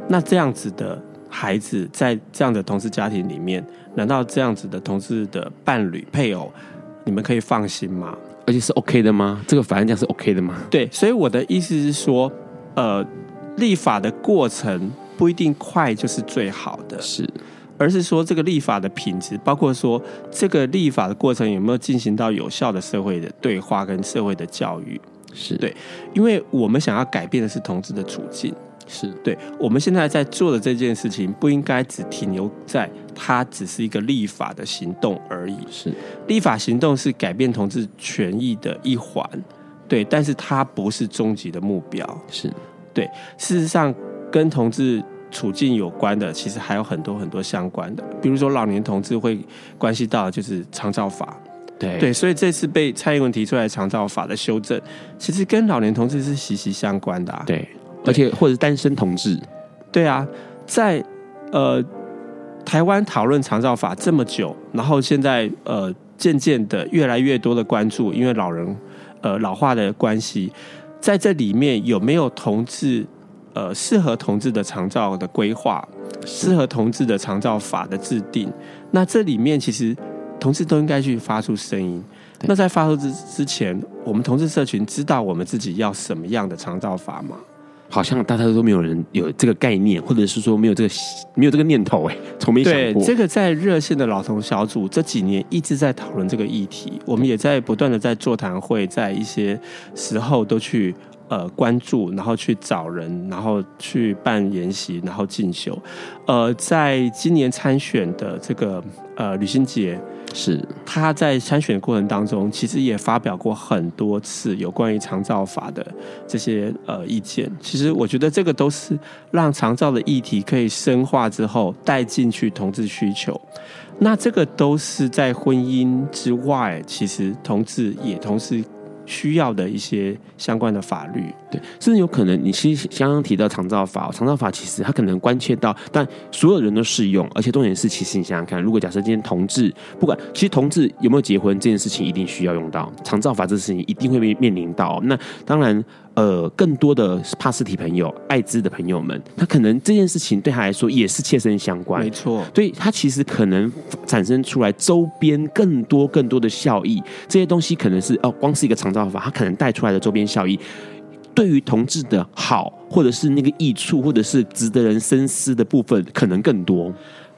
那这样子的孩子在这样的同事家庭里面，难道这样子的同事的伴侣配偶，你们可以放心吗？而且是 OK 的吗？这个法案这样是 OK 的吗？对，所以我的意思是说，呃，立法的过程不一定快就是最好的，是，而是说这个立法的品质，包括说这个立法的过程有没有进行到有效的社会的对话跟社会的教育，是对，因为我们想要改变的是同志的处境。是对，我们现在在做的这件事情，不应该只停留在它只是一个立法的行动而已。是，立法行动是改变同志权益的一环，对，但是它不是终极的目标。是，对，事实上跟同志处境有关的，其实还有很多很多相关的，比如说老年同志会关系到的就是长照法。对对，所以这次被蔡英文提出来长照法的修正，其实跟老年同志是息息相关的啊。对。而且，或者是单身同志，对啊，在呃台湾讨论长照法这么久，然后现在呃渐渐的越来越多的关注，因为老人呃老化的关系，在这里面有没有同志呃适合同志的长照的规划，适合同志的长照法的制定？那这里面其实同志都应该去发出声音。那在发出之之前，我们同志社群知道我们自己要什么样的长照法吗？好像大家都没有人有这个概念，或者是说没有这个没有这个念头，哎，从没想过。这个在热线的老同小组这几年一直在讨论这个议题，我们也在不断的在座谈会，在一些时候都去呃关注，然后去找人，然后去办研习，然后进修。呃，在今年参选的这个呃吕新洁。是他在参选过程当中，其实也发表过很多次有关于长照法的这些呃意见。其实我觉得这个都是让长照的议题可以深化之后带进去同志需求。那这个都是在婚姻之外，其实同志也同时。需要的一些相关的法律，对，甚至有可能你其实刚刚提到长照法，长照法其实它可能关切到，但所有人都适用，而且重点是，其实你想想看，如果假设今天同志不管，其实同志有没有结婚这件事情，一定需要用到长照法，这事情一定会面面临到。那当然。呃，更多的帕斯提朋友、艾滋的朋友们，他可能这件事情对他来说也是切身相关，没错。所以他其实可能产生出来周边更多更多的效益，这些东西可能是哦，光是一个长照法，它可能带出来的周边效益，对于同志的好，或者是那个益处，或者是值得人深思的部分，可能更多。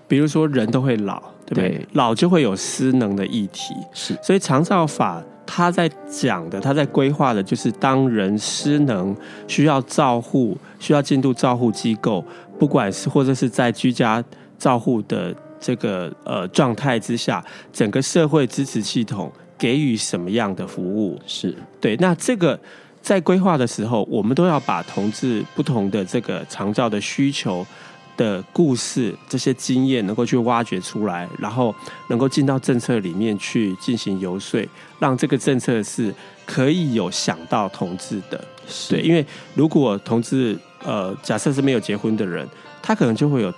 比如说，人都会老，对不对？对，老就会有失能的议题，是。所以长照法。他在讲的，他在规划的，就是当人失能，需要照护，需要进入照护机构，不管是或者是在居家照护的这个呃状态之下，整个社会支持系统给予什么样的服务？是对。那这个在规划的时候，我们都要把同志不同的这个长照的需求。的故事，这些经验能够去挖掘出来，然后能够进到政策里面去进行游说，让这个政策是可以有想到同志的。对，因为如果同志呃，假设是没有结婚的人，他可能就会有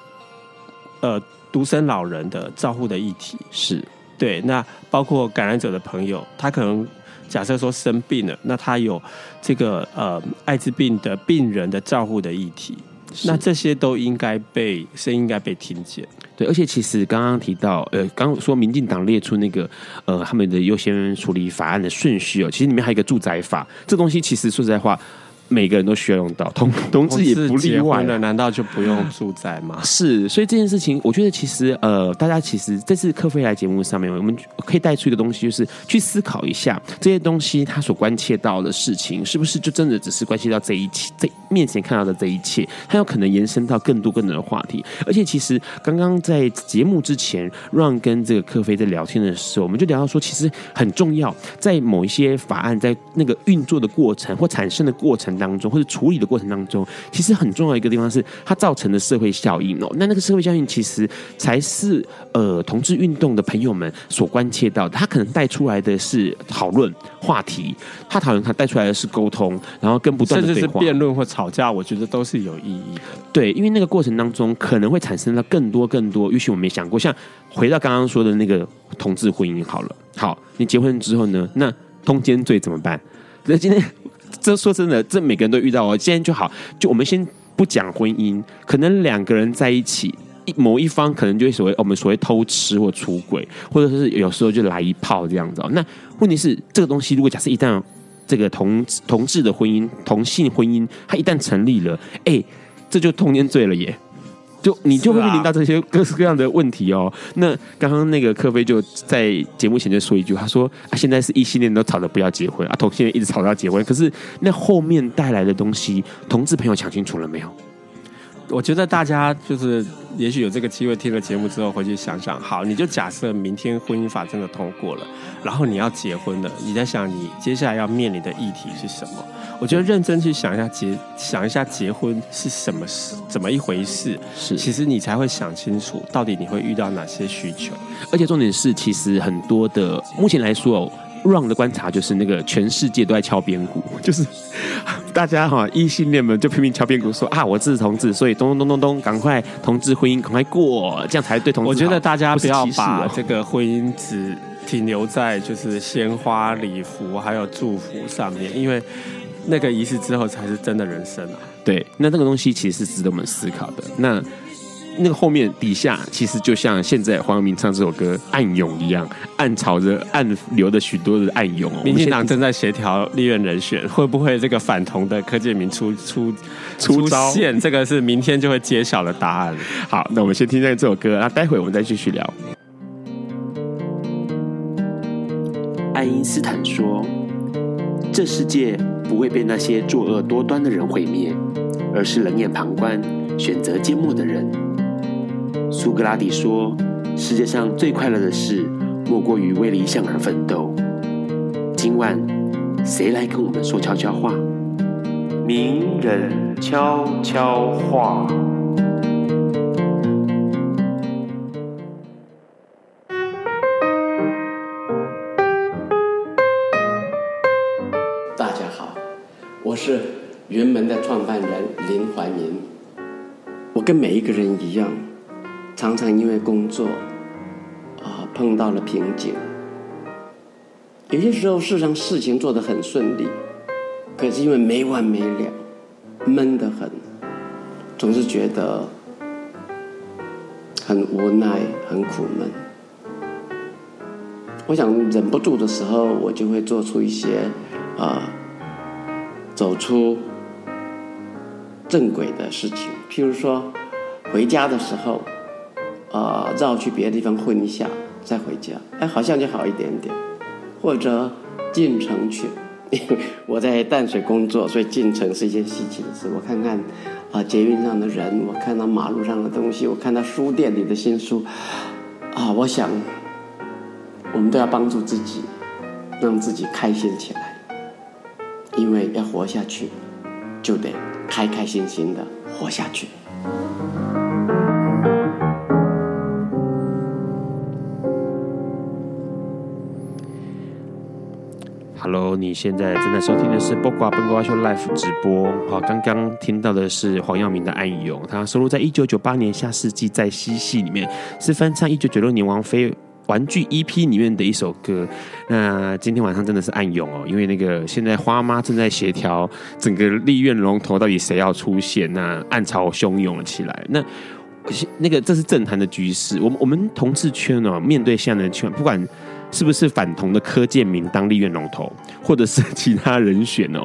呃独生老人的照护的议题，是对。那包括感染者的朋友，他可能假设说生病了，那他有这个呃艾滋病的病人的照护的议题，那这些都应该被声音应该被听见。对，而且其实刚刚提到，呃，刚刚说民进党列出那个呃他们的优先处理法案的顺序哦，其实里面还有一个住宅法，这东西其实说实在话。每个人都需要用到，同 同志也不例外了，难道就不用住宅吗？是，所以这件事情，我觉得其实呃，大家其实这次科菲来节目上面，我们可以带出一个东西，就是去思考一下这些东西，他所关切到的事情，是不是就真的只是关系到这一切，这面前看到的这一切，它有可能延伸到更多更多的话题。而且，其实刚刚在节目之前，Ron 跟这个科菲在聊天的时候，我们就聊到说，其实很重要，在某一些法案在那个运作的过程或产生的过程当中，或者处理的过程当中，其实很重要一个地方是它造成的社会效应哦。那那个社会效应其实才是呃同志运动的朋友们所关切到的。他可能带出来的是讨论话题，他讨论他带出来的是沟通，然后跟不断的对话，甚至是辩论或吵架，我觉得都是有意义的。对，因为那个过程当中可能会产生到更多更多，也许我没想过。像回到刚刚说的那个同志婚姻好了，好，你结婚之后呢，那通奸罪怎么办？那今天。这说真的，这每个人都遇到哦。今天就好，就我们先不讲婚姻，可能两个人在一起，某一方可能就会所谓我们所谓偷吃或出轨，或者是有时候就来一炮这样子。那问题是，这个东西如果假设一旦这个同同志的婚姻、同性婚姻，它一旦成立了，哎，这就通奸罪了耶。就你就会面临到这些各式各样的问题哦。那刚刚那个克飞就在节目前就说一句，他说啊，现在是异性恋都吵着不要结婚啊，同性恋一直吵着要结婚。可是那后面带来的东西，同志朋友想清楚了没有？我觉得大家就是也许有这个机会听了节目之后回去想想。好，你就假设明天婚姻法真的通过了，然后你要结婚了，你在想你接下来要面临的议题是什么？我觉得认真去想一下结，想一下结婚是什么事，怎么一回事？是，其实你才会想清楚，到底你会遇到哪些需求。而且重点是，其实很多的目前来说哦，Ron 的观察就是那个全世界都在敲边鼓，就是大家哈异性恋们就拼命敲边鼓说啊，我是同志，所以咚咚咚咚咚，赶快同志婚姻赶快过，这样才对同志。我觉得大家不要把这个婚姻只停留在就是鲜花礼服还有祝福上面，因为。那个仪式之后才是真的人生啊！对，那那个东西其实是值得我们思考的。那那个后面底下，其实就像现在黄耀明唱这首歌《暗涌》一样，暗潮着、暗流的许多的暗涌。民进党正在协调立院人选，会不会这个反同的柯建明出出出现？这个是明天就会揭晓的答案。好，那我们先听这首歌，那待会我们再继续聊。爱因斯坦说：“这世界。”不会被那些作恶多端的人毁灭，而是冷眼旁观、选择缄默的人。苏格拉底说：“世界上最快乐的事，莫过于为理想而奋斗。”今晚，谁来跟我们说悄悄话？名人悄悄话。大家好我是云门的创办人林怀民。我跟每一个人一样，常常因为工作啊碰到了瓶颈。有些时候，事实上事情做得很顺利，可是因为没完没了，闷得很，总是觉得很无奈、很苦闷。我想忍不住的时候，我就会做出一些啊。走出正轨的事情，譬如说，回家的时候，呃，绕去别的地方混一下，再回家，哎，好像就好一点点。或者进城去，我在淡水工作，所以进城是一件稀奇的事。我看看啊，捷运上的人，我看到马路上的东西，我看到书店里的新书，啊，我想，我们都要帮助自己，让自己开心起来。因为要活下去，就得开开心心的活下去。Hello，你现在正在收听的是《播瓜笨瓜秀》Live 直播。好，刚刚听到的是黄耀明的《暗涌》，他收录在一九九八年《下世纪在嬉戏》里面，是翻唱一九九六年王菲玩具 EP 里面的一首歌。那今天晚上真的是暗涌哦，因为那个现在花妈正在协调整个立院龙头到底谁要出现，那暗潮汹涌了起来。那那个这是政坛的局势，我们我们同志圈哦，面对现在的圈，不管。是不是反同的柯建铭当立院龙头，或者是其他人选哦？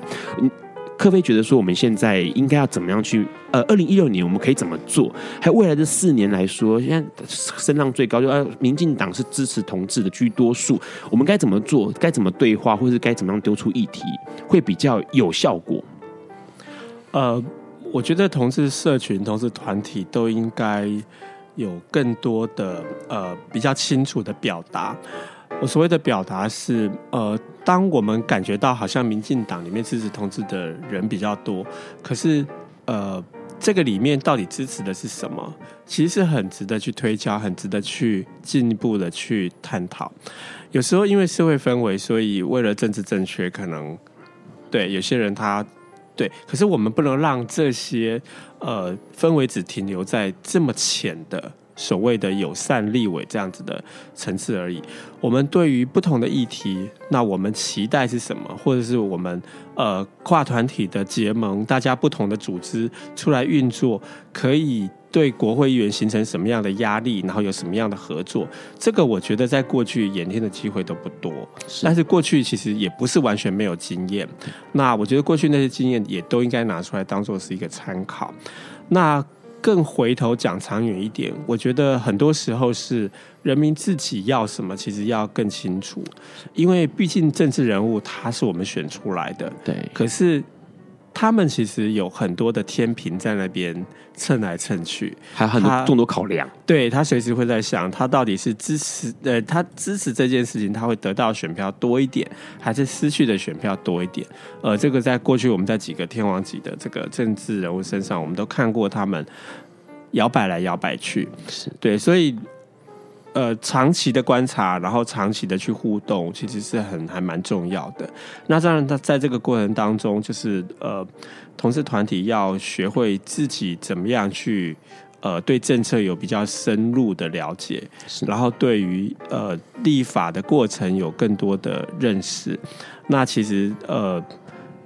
柯菲觉得说，我们现在应该要怎么样去？呃，二零一六年我们可以怎么做？还有未来的四年来说，现在声浪最高，就呃，民进党是支持同志的居多数，我们该怎么做？该怎么对话，或是该怎么样丢出议题，会比较有效果？呃，我觉得同志社群、同志团体都应该有更多的呃比较清楚的表达。我所谓的表达是，呃，当我们感觉到好像民进党里面支持同志的人比较多，可是，呃，这个里面到底支持的是什么？其实是很值得去推敲，很值得去进一步的去探讨。有时候因为社会氛围，所以为了政治正确，可能对有些人他对，可是我们不能让这些呃氛围只停留在这么浅的。所谓的友善立委这样子的层次而已。我们对于不同的议题，那我们期待是什么？或者是我们呃跨团体的结盟，大家不同的组织出来运作，可以对国会议员形成什么样的压力？然后有什么样的合作？这个我觉得在过去演练的机会都不多。是。但是过去其实也不是完全没有经验。那我觉得过去那些经验也都应该拿出来当做是一个参考。那。更回头讲长远一点，我觉得很多时候是人民自己要什么，其实要更清楚，因为毕竟政治人物他是我们选出来的，对。可是他们其实有很多的天平在那边蹭来蹭去，还有很多众多考量。对，他随时会在想，他到底是支持呃，他支持这件事情，他会得到选票多一点，还是失去的选票多一点？呃，这个在过去我们在几个天王级的这个政治人物身上，我们都看过他们摇摆来摇摆去，是对，所以呃，长期的观察，然后长期的去互动，其实是很还蛮重要的。那当然，他在这个过程当中，就是呃，同事团体要学会自己怎么样去。呃，对政策有比较深入的了解，然后对于呃立法的过程有更多的认识。那其实呃，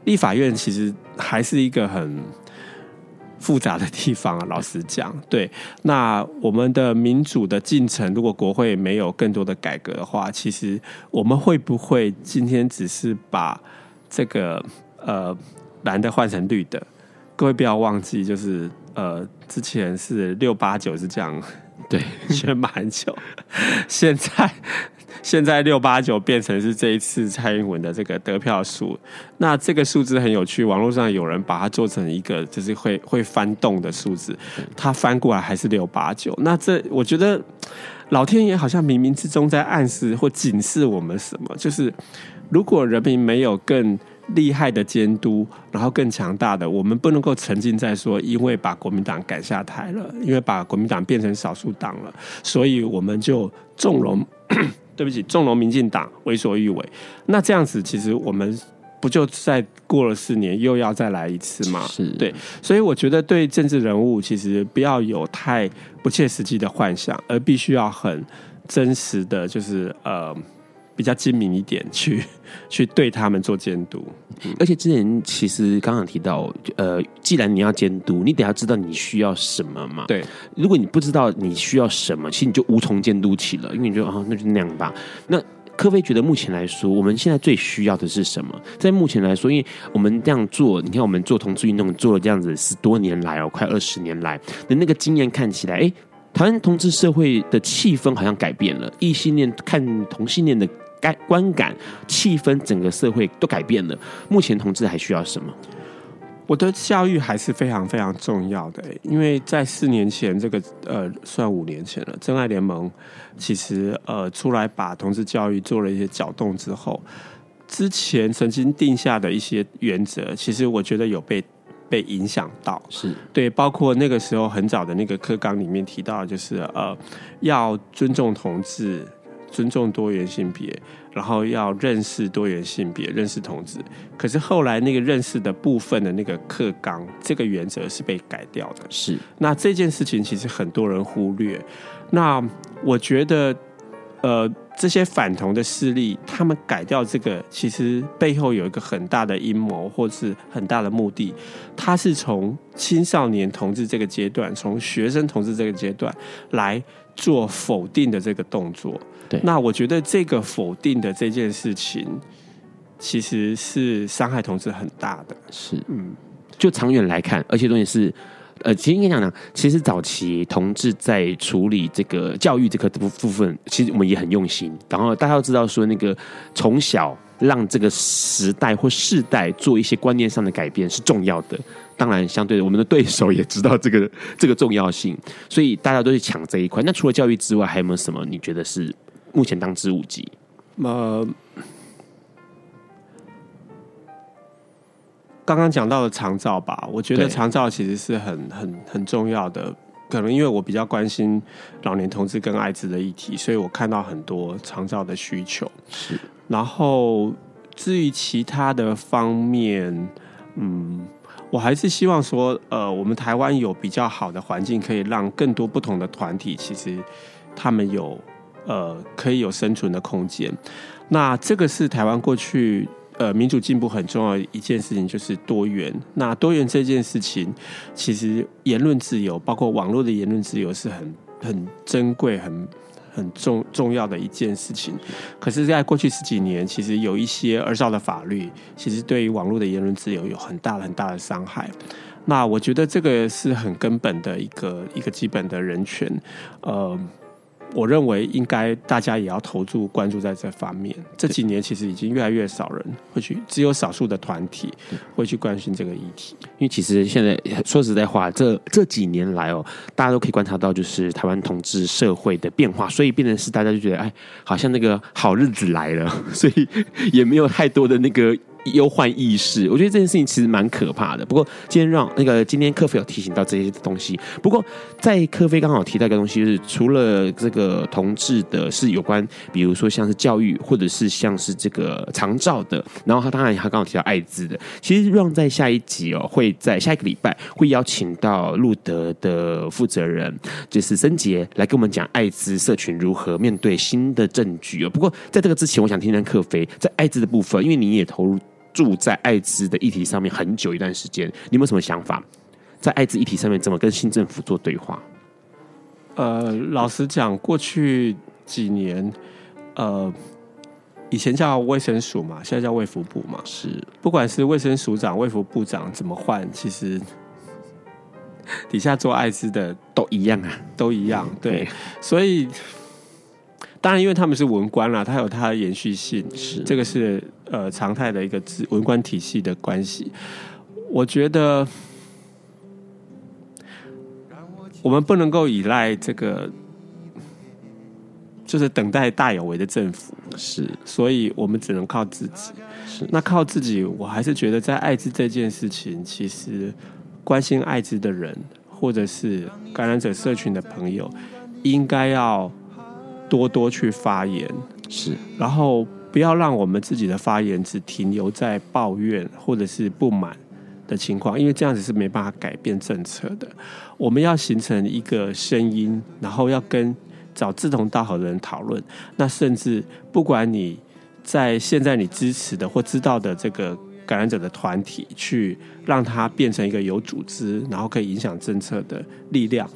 立法院其实还是一个很复杂的地方啊。老实讲，对。那我们的民主的进程，如果国会没有更多的改革的话，其实我们会不会今天只是把这个呃蓝的换成绿的？各位不要忘记，就是。呃，之前是六八九是这样，对，选蛮久。现在现在六八九变成是这一次蔡英文的这个得票数，那这个数字很有趣，网络上有人把它做成一个就是会会翻动的数字，它翻过来还是六八九。那这我觉得老天爷好像冥冥之中在暗示或警示我们什么，就是如果人民没有更。厉害的监督，然后更强大的，我们不能够沉浸在说，因为把国民党赶下台了，因为把国民党变成少数党了，所以我们就纵容，对不起，纵容民进党为所欲为。那这样子，其实我们不就再过了四年，又要再来一次吗？是对，所以我觉得对政治人物，其实不要有太不切实际的幻想，而必须要很真实的就是呃。比较精明一点，去 去对他们做监督。而且之前其实刚刚提到，呃，既然你要监督，你得要知道你需要什么嘛。对，如果你不知道你需要什么，其实你就无从监督起了，因为你就啊，那就那样吧。那科菲觉得目前来说，我们现在最需要的是什么？在目前来说，因为我们这样做，你看我们做同志运动做了这样子十多年来哦，快二十年来的那个经验看起来，哎，台湾同志社会的气氛好像改变了，异性恋看同性恋的。观感、气氛，整个社会都改变了。目前同志还需要什么？我的教育还是非常非常重要的，因为在四年前，这个呃，算五年前了，真爱联盟其实呃出来把同志教育做了一些搅动之后，之前曾经定下的一些原则，其实我觉得有被被影响到，是对，包括那个时候很早的那个课纲里面提到，就是呃要尊重同志。尊重多元性别，然后要认识多元性别，认识同志。可是后来那个认识的部分的那个课纲，这个原则是被改掉的。是，那这件事情其实很多人忽略。那我觉得，呃，这些反同的势力，他们改掉这个，其实背后有一个很大的阴谋，或是很大的目的。他是从青少年同志这个阶段，从学生同志这个阶段来做否定的这个动作。对，那我觉得这个否定的这件事情，其实是伤害同志很大的。是，嗯，就长远来看，而且东西是，呃，其实应该讲讲，其实早期同志在处理这个教育这个部部分，其实我们也很用心。然后大家要知道说，那个从小让这个时代或世代做一些观念上的改变是重要的。当然，相对的，我们的对手也知道这个 这个重要性，所以大家都去抢这一块。那除了教育之外，还有没有什么你觉得是？目前当之无忌。呃，刚刚讲到的长照吧，我觉得长照其实是很很很重要的。可能因为我比较关心老年同志跟艾滋的议题，所以我看到很多长照的需求。是。然后至于其他的方面，嗯，我还是希望说，呃，我们台湾有比较好的环境，可以让更多不同的团体，其实他们有。呃，可以有生存的空间。那这个是台湾过去呃民主进步很重要的一件事情，就是多元。那多元这件事情，其实言论自由，包括网络的言论自由，是很很珍贵、很很重重要的一件事情。可是，在过去十几年，其实有一些二少的法律，其实对于网络的言论自由有很大很大的伤害。那我觉得这个是很根本的一个一个基本的人权，呃。我认为应该大家也要投注关注在这方面。这几年其实已经越来越少人会去，只有少数的团体会去关心这个议题。因为其实现在说实在话，这这几年来哦，大家都可以观察到，就是台湾同志社会的变化，所以变成是大家就觉得，哎，好像那个好日子来了，所以也没有太多的那个。忧患意识，我觉得这件事情其实蛮可怕的。不过今天让那个今天克菲有提醒到这些东西。不过在克菲刚好提到一个东西，就是除了这个同志的，是有关，比如说像是教育，或者是像是这个长照的。然后他当然他刚好提到艾滋的。其实让在下一集哦，会在下一个礼拜会邀请到路德的负责人，就是森杰来跟我们讲艾滋社群如何面对新的证据哦。不过在这个之前，我想听听克菲在艾滋的部分，因为你也投入。住在艾滋的议题上面很久一段时间，你有没有什么想法？在艾滋议题上面，怎么跟新政府做对话？呃，老实讲，过去几年，呃，以前叫卫生署嘛，现在叫卫福部嘛，是，不管是卫生署长、卫福部长怎么换，其实底下做艾滋的都一样啊，都一样。对，所以。当然，因为他们是文官啦，它有它的延续性，是这个是呃常态的一个文官体系的关系。我觉得我们不能够依赖这个，就是等待大有为的政府，是，所以我们只能靠自己。是，那靠自己，我还是觉得在艾滋这件事情，其实关心艾滋的人，或者是感染者社群的朋友，应该要。多多去发言，是，然后不要让我们自己的发言只停留在抱怨或者是不满的情况，因为这样子是没办法改变政策的。我们要形成一个声音，然后要跟找志同道合的人讨论。那甚至不管你在现在你支持的或知道的这个。感染者的团体去让它变成一个有组织，然后可以影响政策的力量。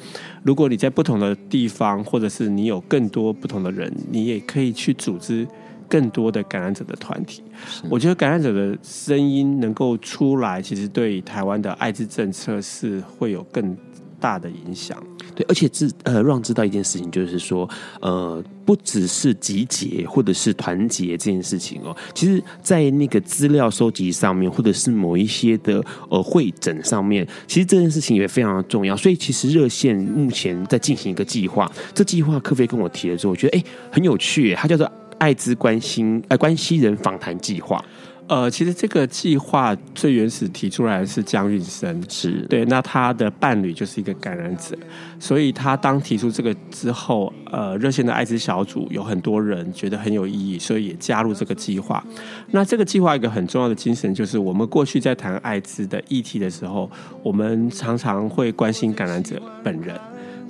如果你在不同的地方，或者是你有更多不同的人，你也可以去组织更多的感染者的团体。我觉得感染者的声音能够出来，其实对台湾的艾滋政策是会有更大的影响。对，而且知呃让知道一件事情，就是说呃，不只是集结或者是团结这件事情哦，其实，在那个资料收集上面，或者是某一些的呃会诊上面，其实这件事情也非常的重要。所以，其实热线目前在进行一个计划，这计划科菲跟我提了之后，我觉得哎很有趣，它叫做艾滋关心呃关系人访谈计划。呃，其实这个计划最原始提出来的是江运生，是对，那他的伴侣就是一个感染者，所以他当提出这个之后，呃，热线的艾滋小组有很多人觉得很有意义，所以也加入这个计划。那这个计划一个很重要的精神就是，我们过去在谈艾滋的议题的时候，我们常常会关心感染者本人。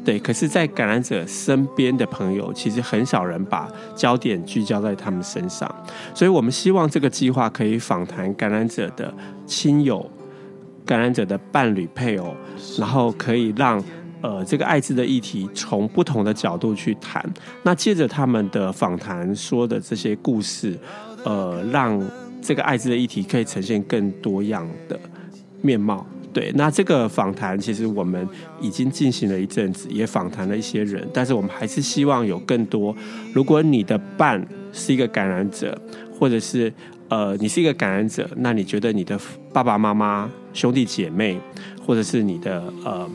对，可是，在感染者身边的朋友，其实很少人把焦点聚焦在他们身上，所以我们希望这个计划可以访谈感染者的亲友、感染者的伴侣、配偶，然后可以让呃这个艾滋的议题从不同的角度去谈。那借着他们的访谈说的这些故事，呃，让这个艾滋的议题可以呈现更多样的面貌。对，那这个访谈其实我们已经进行了一阵子，也访谈了一些人，但是我们还是希望有更多。如果你的伴是一个感染者，或者是呃你是一个感染者，那你觉得你的爸爸妈妈、兄弟姐妹，或者是你的呃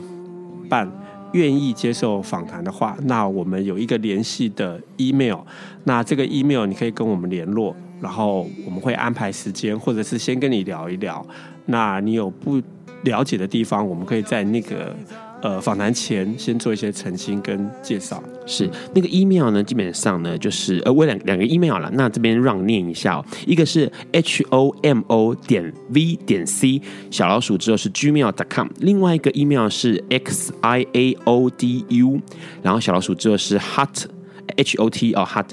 伴愿意接受访谈的话，那我们有一个联系的 email，那这个 email 你可以跟我们联络，然后我们会安排时间，或者是先跟你聊一聊。那你有不了解的地方，我们可以在那个呃访谈前先做一些澄清跟介绍。是那个 email 呢，基本上呢就是呃，我两两个 email 了。那这边让念一下哦，一个是 h o m o 点 v 点 c 小老鼠之后是 gmail.com，另外一个 email 是 x i a o d u，然后小老鼠之后是 hot h o t 哦 hot。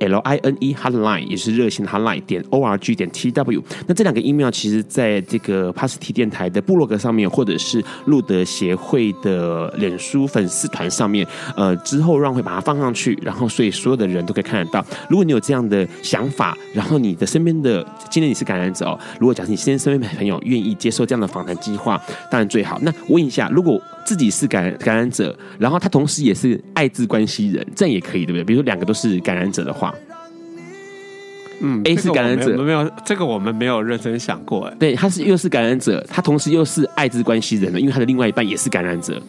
L I N E Hotline 也是热线 Hotline 点 O R G 点 T W。那这两个 email 其实在这个帕斯提电台的部落格上面，或者是路德协会的脸书粉丝团上面，呃，之后让会把它放上去，然后所以所有的人都可以看得到。如果你有这样的想法，然后你的身边的今天你是感染者哦，如果假设你现在身边的朋友愿意接受这样的访谈计划，当然最好。那问一下，如果自己是感感染者，然后他同时也是艾滋关系人，这样也可以，对不对？比如说两个都是感染者的话，嗯，A 是感染者，没有，没有这个我们没有认真想过，哎，对，他是又是感染者，他同时又是艾滋关系人的，因为他的另外一半也是感染者。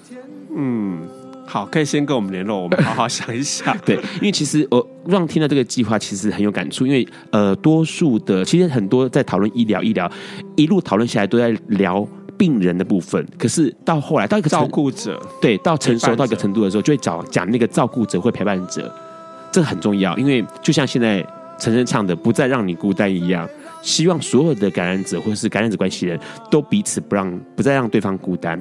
嗯，好，可以先跟我们联络，我们好好想一想。对，因为其实我让听到这个计划其实很有感触，因为呃，多数的其实很多在讨论医疗，医疗一路讨论下来都在聊。病人的部分，可是到后来到一个照顾者，对，到成熟到一个程度的时候，就会找讲那个照顾者或陪伴者，这很重要，因为就像现在陈升唱的“不再让你孤单”一样，希望所有的感染者或者是感染者关系人都彼此不让，不再让对方孤单。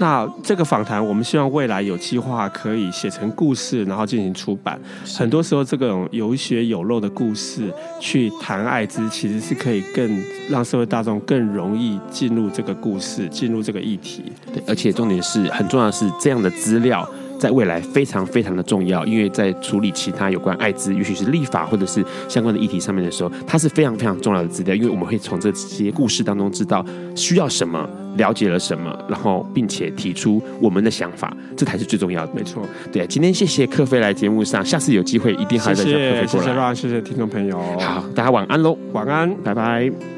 那这个访谈，我们希望未来有计划可以写成故事，然后进行出版。很多时候，这种有血有肉的故事去谈艾滋，其实是可以更让社会大众更容易进入这个故事，进入这个议题。对，而且重点是很重要的是，这样的资料在未来非常非常的重要，因为在处理其他有关艾滋，尤其是立法或者是相关的议题上面的时候，它是非常非常重要的资料，因为我们会从这些故事当中知道需要什么。了解了什么，然后并且提出我们的想法，这才是最重要的。没错，对，今天谢谢克飞来节目上，下次有机会一定还要再叫克飞过来。谢谢，谢谢，谢谢听众朋友。好，大家晚安喽，晚安，拜拜。